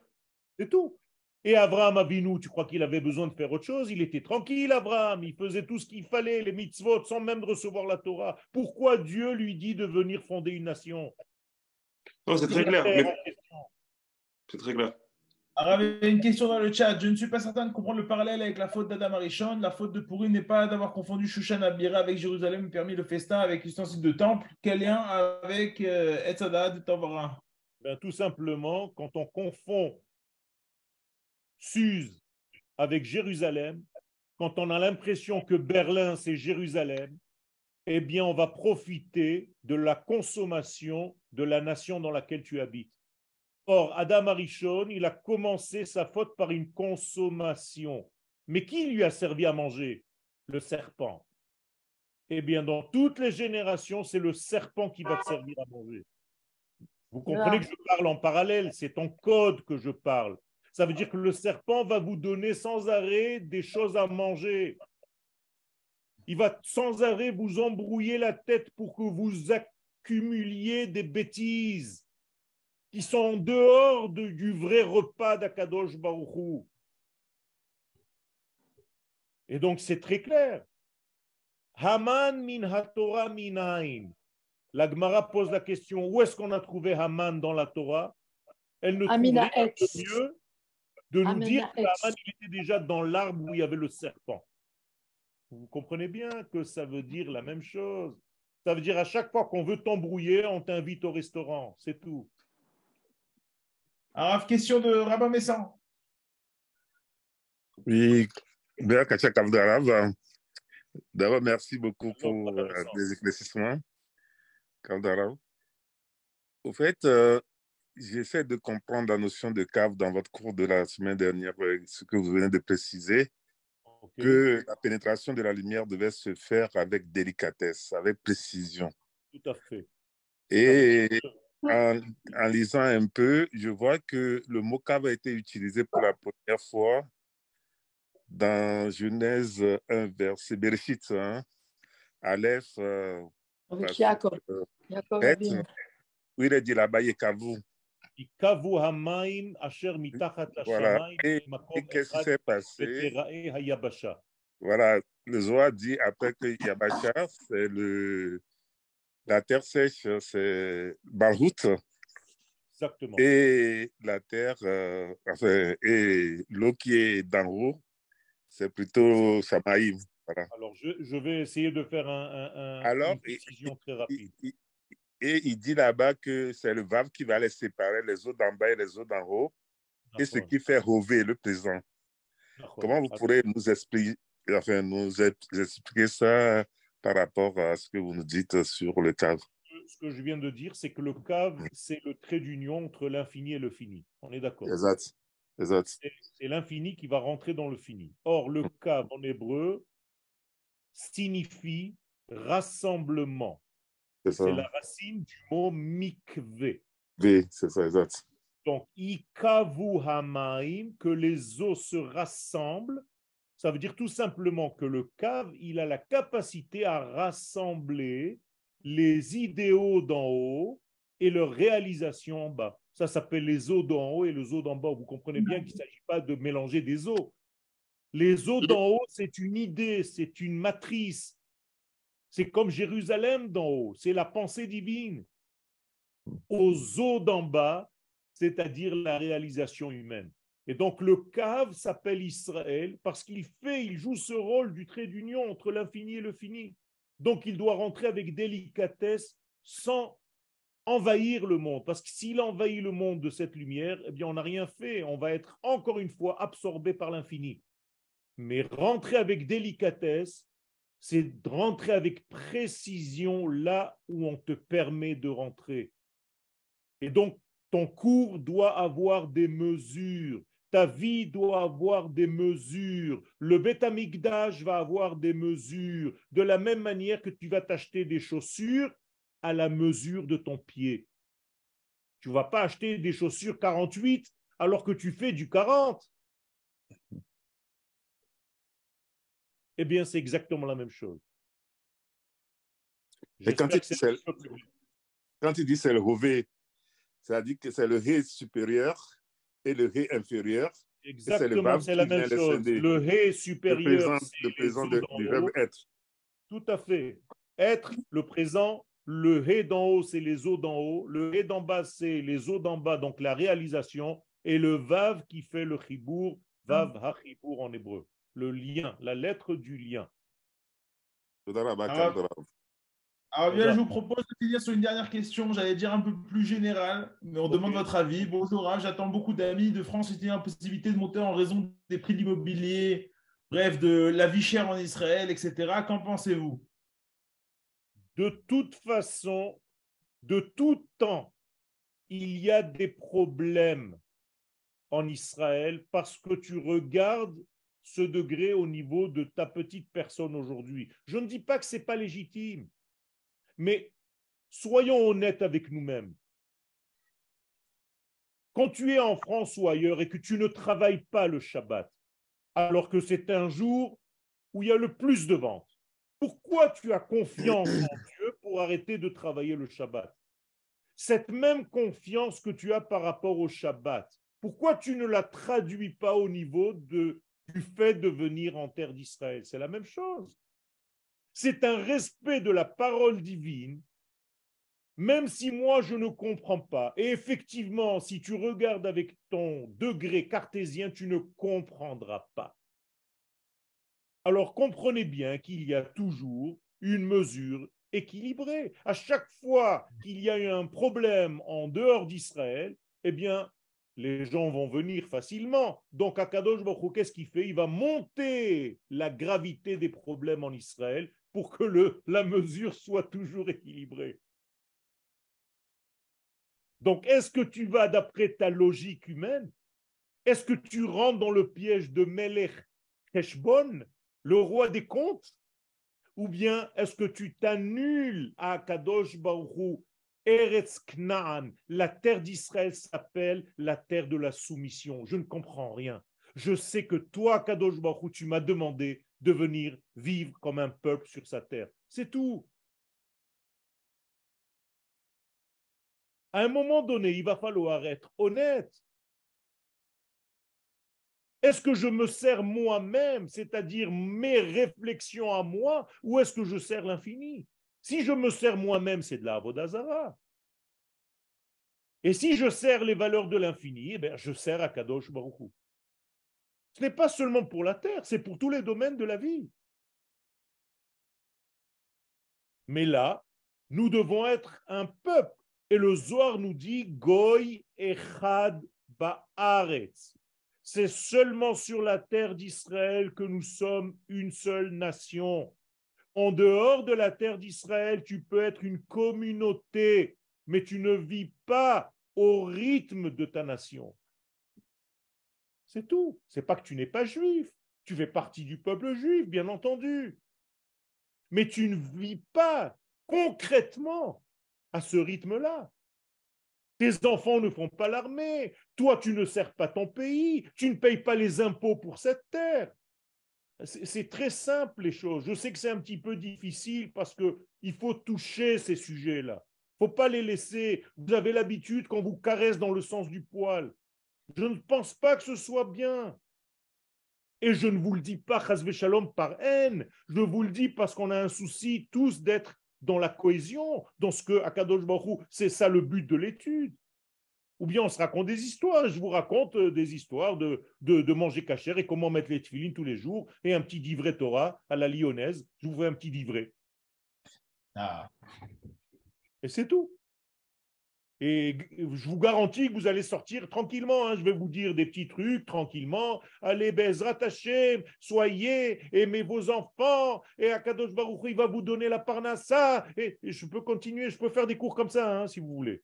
C'est tout. Et Abraham Avinu, tu crois qu'il avait besoin de faire autre chose? Il était tranquille, Abraham. Il faisait tout ce qu'il fallait, les mitzvot, sans même recevoir la Torah. Pourquoi Dieu lui dit de venir fonder une nation? Non, c'est très clair. C'est très clair. Alors, il y a une question dans le chat. Je ne suis pas certain de comprendre le parallèle avec la faute d'Adam Arishon. La faute de Pourri n'est pas d'avoir confondu Shushan Abira avec Jérusalem et permis le festin avec l'ustensile de temple. Quel lien avec euh, Etzadad et ben, Tout simplement, quand on confond Suse avec Jérusalem, quand on a l'impression que Berlin, c'est Jérusalem, eh bien, on va profiter de la consommation de la nation dans laquelle tu habites. Or, Adam Arishon, il a commencé sa faute par une consommation. Mais qui lui a servi à manger? Le serpent. Eh bien, dans toutes les générations, c'est le serpent qui va te servir à manger. Vous comprenez que je parle en parallèle, c'est en code que je parle. Ça veut dire que le serpent va vous donner sans arrêt des choses à manger. Il va sans arrêt vous embrouiller la tête pour que vous accumuliez des bêtises qui sont en dehors du vrai repas d'Akadosh Baruchou. Et donc c'est très clair. Haman min haTorah. La Gemara pose la question où est-ce qu'on a trouvé Haman dans la Torah? Elle ne trouve rien de mieux de nous dire que Haman était déjà dans l'arbre où il y avait le serpent. Vous comprenez bien que ça veut dire la même chose. Ça veut dire à chaque fois qu'on veut t'embrouiller, on t'invite au restaurant. C'est tout. Alors, question de Rabat Messan. Oui, bien, D'abord, merci beaucoup pour euh, les éclaircissements. Au fait, euh, j'essaie de comprendre la notion de cave dans votre cours de la semaine dernière, euh, ce que vous venez de préciser, que la pénétration de la lumière devait se faire avec délicatesse, avec précision. Tout à fait. Et en, lisant un peu, je vois que le mot cave a été utilisé pour la première fois dans Genèse 1, verset Bereshit, hein, Aleph. Euh, avec Jacob. Euh, oui, il a dit là-bas, Yekavou. Voilà. Et, qu'est-ce qui s'est passé? Voilà, le Zohar dit après que Yabasha, c'est le, la terre sèche, c'est Balhout. Exactement. Et la terre, euh, enfin, et l'eau qui est d'en haut, c'est plutôt Samaïm. Voilà. Alors, je, je, vais essayer de faire un, un, Alors, une précision très rapide. Et il dit là-bas que c'est le Vav qui va les séparer, les eaux d'en bas et les eaux d'en haut, et ce qui fait Rové, le présent. Comment vous pourrez nous expliquer, enfin, nous expliquer ça par rapport à ce que vous nous dites sur le cave Ce que je viens de dire, c'est que le cave, c'est le trait d'union entre l'infini et le fini. On est d'accord Exact. exact. C'est l'infini qui va rentrer dans le fini. Or, le cave en hébreu signifie rassemblement. C'est la racine du mot mikve. Oui, c'est ça, exact. Donc, ikavu hamaim, que les eaux se rassemblent, ça veut dire tout simplement que le cave, il a la capacité à rassembler les idéaux d'en haut et leur réalisation en bas. Ça s'appelle les eaux d'en haut et les eaux d'en bas. Vous comprenez bien qu'il ne s'agit pas de mélanger des eaux. Les eaux d'en haut, c'est une idée, c'est une matrice, c'est comme Jérusalem d'en haut, c'est la pensée divine. Aux eaux d'en bas, c'est-à-dire la réalisation humaine. Et donc le cave s'appelle Israël parce qu'il fait, il joue ce rôle du trait d'union entre l'infini et le fini. Donc il doit rentrer avec délicatesse sans envahir le monde. Parce que s'il envahit le monde de cette lumière, eh bien on n'a rien fait. On va être encore une fois absorbé par l'infini. Mais rentrer avec délicatesse, c'est rentrer avec précision là où on te permet de rentrer. Et donc, ton cours doit avoir des mesures. Ta vie doit avoir des mesures. Le bétamigdash va avoir des mesures. De la même manière que tu vas t'acheter des chaussures à la mesure de ton pied. Tu ne vas pas acheter des chaussures 48 alors que tu fais du 40. Eh bien, c'est exactement la même chose. Et quand, il, quand il dit c'est le rové, ça dit que c'est le ré supérieur et le ré inférieur. Exactement, c'est la même chose. Le ré supérieur, le présent, le présent du verbe être. Tout à fait. Être, le présent, le ré d'en haut, c'est les eaux d'en haut, le ré d'en bas, c'est les eaux d'en bas, donc la réalisation, et le vav qui fait le chibour, vav ha en hébreu, le lien, la lettre du lien. Alors bien, je vous propose de finir sur une dernière question, j'allais dire un peu plus générale, mais on demande votre avis. Bonjour, j'attends beaucoup d'amis de France qui ont la possibilité de monter en raison des prix de l'immobilier, bref, de la vie chère en Israël, etc. Qu'en pensez-vous? De toute façon, de tout temps, il y a des problèmes en Israël parce que tu regardes ce degré au niveau de ta petite personne aujourd'hui. Je ne dis pas que ce n'est pas légitime. Mais soyons honnêtes avec nous-mêmes. Quand tu es en France ou ailleurs et que tu ne travailles pas le Shabbat, alors que c'est un jour où il y a le plus de ventes, pourquoi tu as confiance en Dieu pour arrêter de travailler le Shabbat? Cette même confiance que tu as par rapport au Shabbat, pourquoi tu ne la traduis pas au niveau de, du fait de venir en terre d'Israël C'est la même chose. C'est un respect de la parole divine, même si moi je ne comprends pas. Et effectivement, si tu regardes avec ton degré cartésien, tu ne comprendras pas. Alors comprenez bien qu'il y a toujours une mesure équilibrée. À chaque fois qu'il y a eu un problème en dehors d'Israël, eh bien, les gens vont venir facilement. Donc, Akadosh Baruch qu'est-ce qu'il fait? Il va monter la gravité des problèmes en Israël pour que la mesure soit toujours équilibrée. Donc, est-ce que tu vas d'après ta logique humaine Est-ce que tu rentres dans le piège de Melech Heshbon, le roi des comptes? Ou bien est-ce que tu t'annules à Kadosh Baruch Eretz Knaan, la terre d'Israël s'appelle la terre de la soumission. Je ne comprends rien. Je sais que toi, Kadosh Baruch tu m'as demandé de venir vivre comme un peuple sur sa terre. C'est tout. À un moment donné, il va falloir être honnête. Est-ce que je me sers moi-même, c'est-à-dire mes réflexions à moi, ou est-ce que je sers l'infini? Si je me sers moi-même, c'est de la Avodazara. Et si je sers les valeurs de l'infini, eh je sers à Kadosh Baruch ce n'est pas seulement pour la terre, c'est pour tous les domaines de la vie. Mais là, nous devons être un peuple. Et le Zohar nous dit Goy Echad Ba'aretz. C'est seulement sur la terre d'Israël que nous sommes une seule nation. En dehors de la terre d'Israël, tu peux être une communauté, mais tu ne vis pas au rythme de ta nation. C'est tout. C'est pas que tu n'es pas juif. Tu fais partie du peuple juif, bien entendu. Mais tu ne vis pas concrètement à ce rythme-là. Tes enfants ne font pas l'armée. Toi, tu ne sers pas ton pays. Tu ne payes pas les impôts pour cette terre. C'est très simple les choses. Je sais que c'est un petit peu difficile parce qu'il faut toucher ces sujets-là. Il ne faut pas les laisser. Vous avez l'habitude qu'on vous caresse dans le sens du poil. Je ne pense pas que ce soit bien. Et je ne vous le dis pas, Shalom, par haine. Je vous le dis parce qu'on a un souci tous d'être dans la cohésion, dans ce que Akadosh Baruch c'est ça le but de l'étude. Ou bien on se raconte des histoires. Je vous raconte euh, des histoires de, de, manger cachère et comment mettre les tefilines tous les jours et un petit livret Torah à la lyonnaise. Je vous fais un petit livret. Ah. Et c'est tout. Et je vous garantis que vous allez sortir tranquillement. Hein. Je vais vous dire des petits trucs tranquillement. Allez, Bezrat Hashem, soyez, aimez vos enfants. Et Akadosh Baruch il va vous donner la parnassa. Et, je peux continuer, je peux faire des cours comme ça, hein, si vous voulez.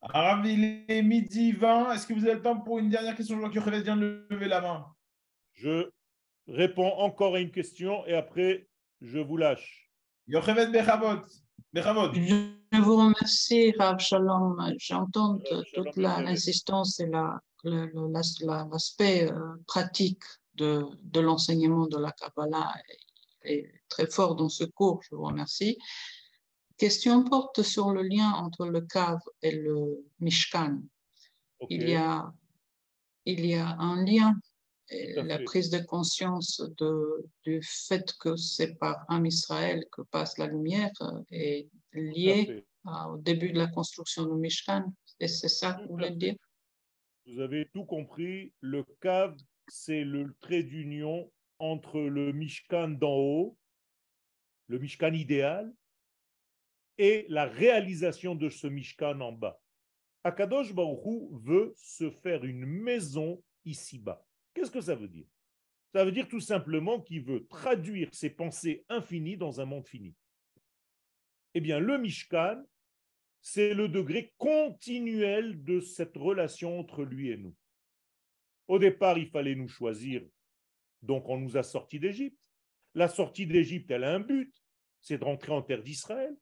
Arabe, il est midi 20. Est-ce que vous avez le temps pour une dernière question? Je vois que vient de lever la main. Je réponds encore à une question et après, je vous lâche. Je vous remercie, Rav Shalom. J'entends toute l'insistance et l'aspect la, euh, pratique de, de l'enseignement de la Kabbalah est, très fort dans ce cours. Je vous remercie. Question porte sur le lien entre le Kav et le Mishkan. Il, y a, il y a un lien la prise de conscience de, du fait que c'est par un Israël que passe la lumière euh, est liée au début de la construction du Mishkan. Et c'est ça que vous voulez dire? Vous avez tout compris. Le Kav, c'est le trait d'union entre le Mishkan d'en haut, le Mishkan idéal, et la réalisation de ce Mishkan en bas. Akadosh Baruch veut se faire une maison ici-bas. Qu'est-ce que ça veut dire? Ça veut dire tout simplement qu'il veut traduire ses pensées infinies dans un monde fini. Eh bien, le Mishkan, c'est le degré continuel de cette relation entre lui et nous. Au départ, il fallait nous choisir, donc on nous a sortis d'Égypte. La sortie d'Égypte, elle a un but, c'est de rentrer en terre d'Israël.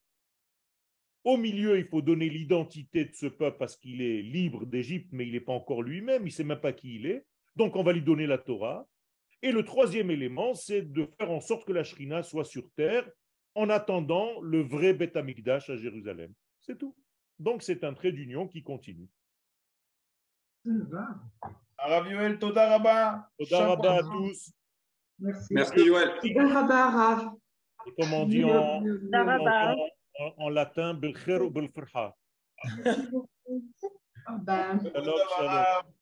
Au milieu, il faut donner l'identité de ce peuple parce qu'il est libre d'Égypte, mais il n'est pas encore lui-même, il ne sait même pas qui il est. Donc, on va lui donner la Torah. Et le troisième élément, c'est de faire en sorte que la Shrina soit sur terre en attendant le vrai Beth Amikdash à Jérusalem. C'est tout. Donc, c'est un trait d'union qui continue. Arav Yoel, Toda Rabba. Toda Rabba à tous. Merci. Merci Yoel. Toda Et comme on dit en, en, en, en latin, Belcher ou Belferha. Shalom, shalom.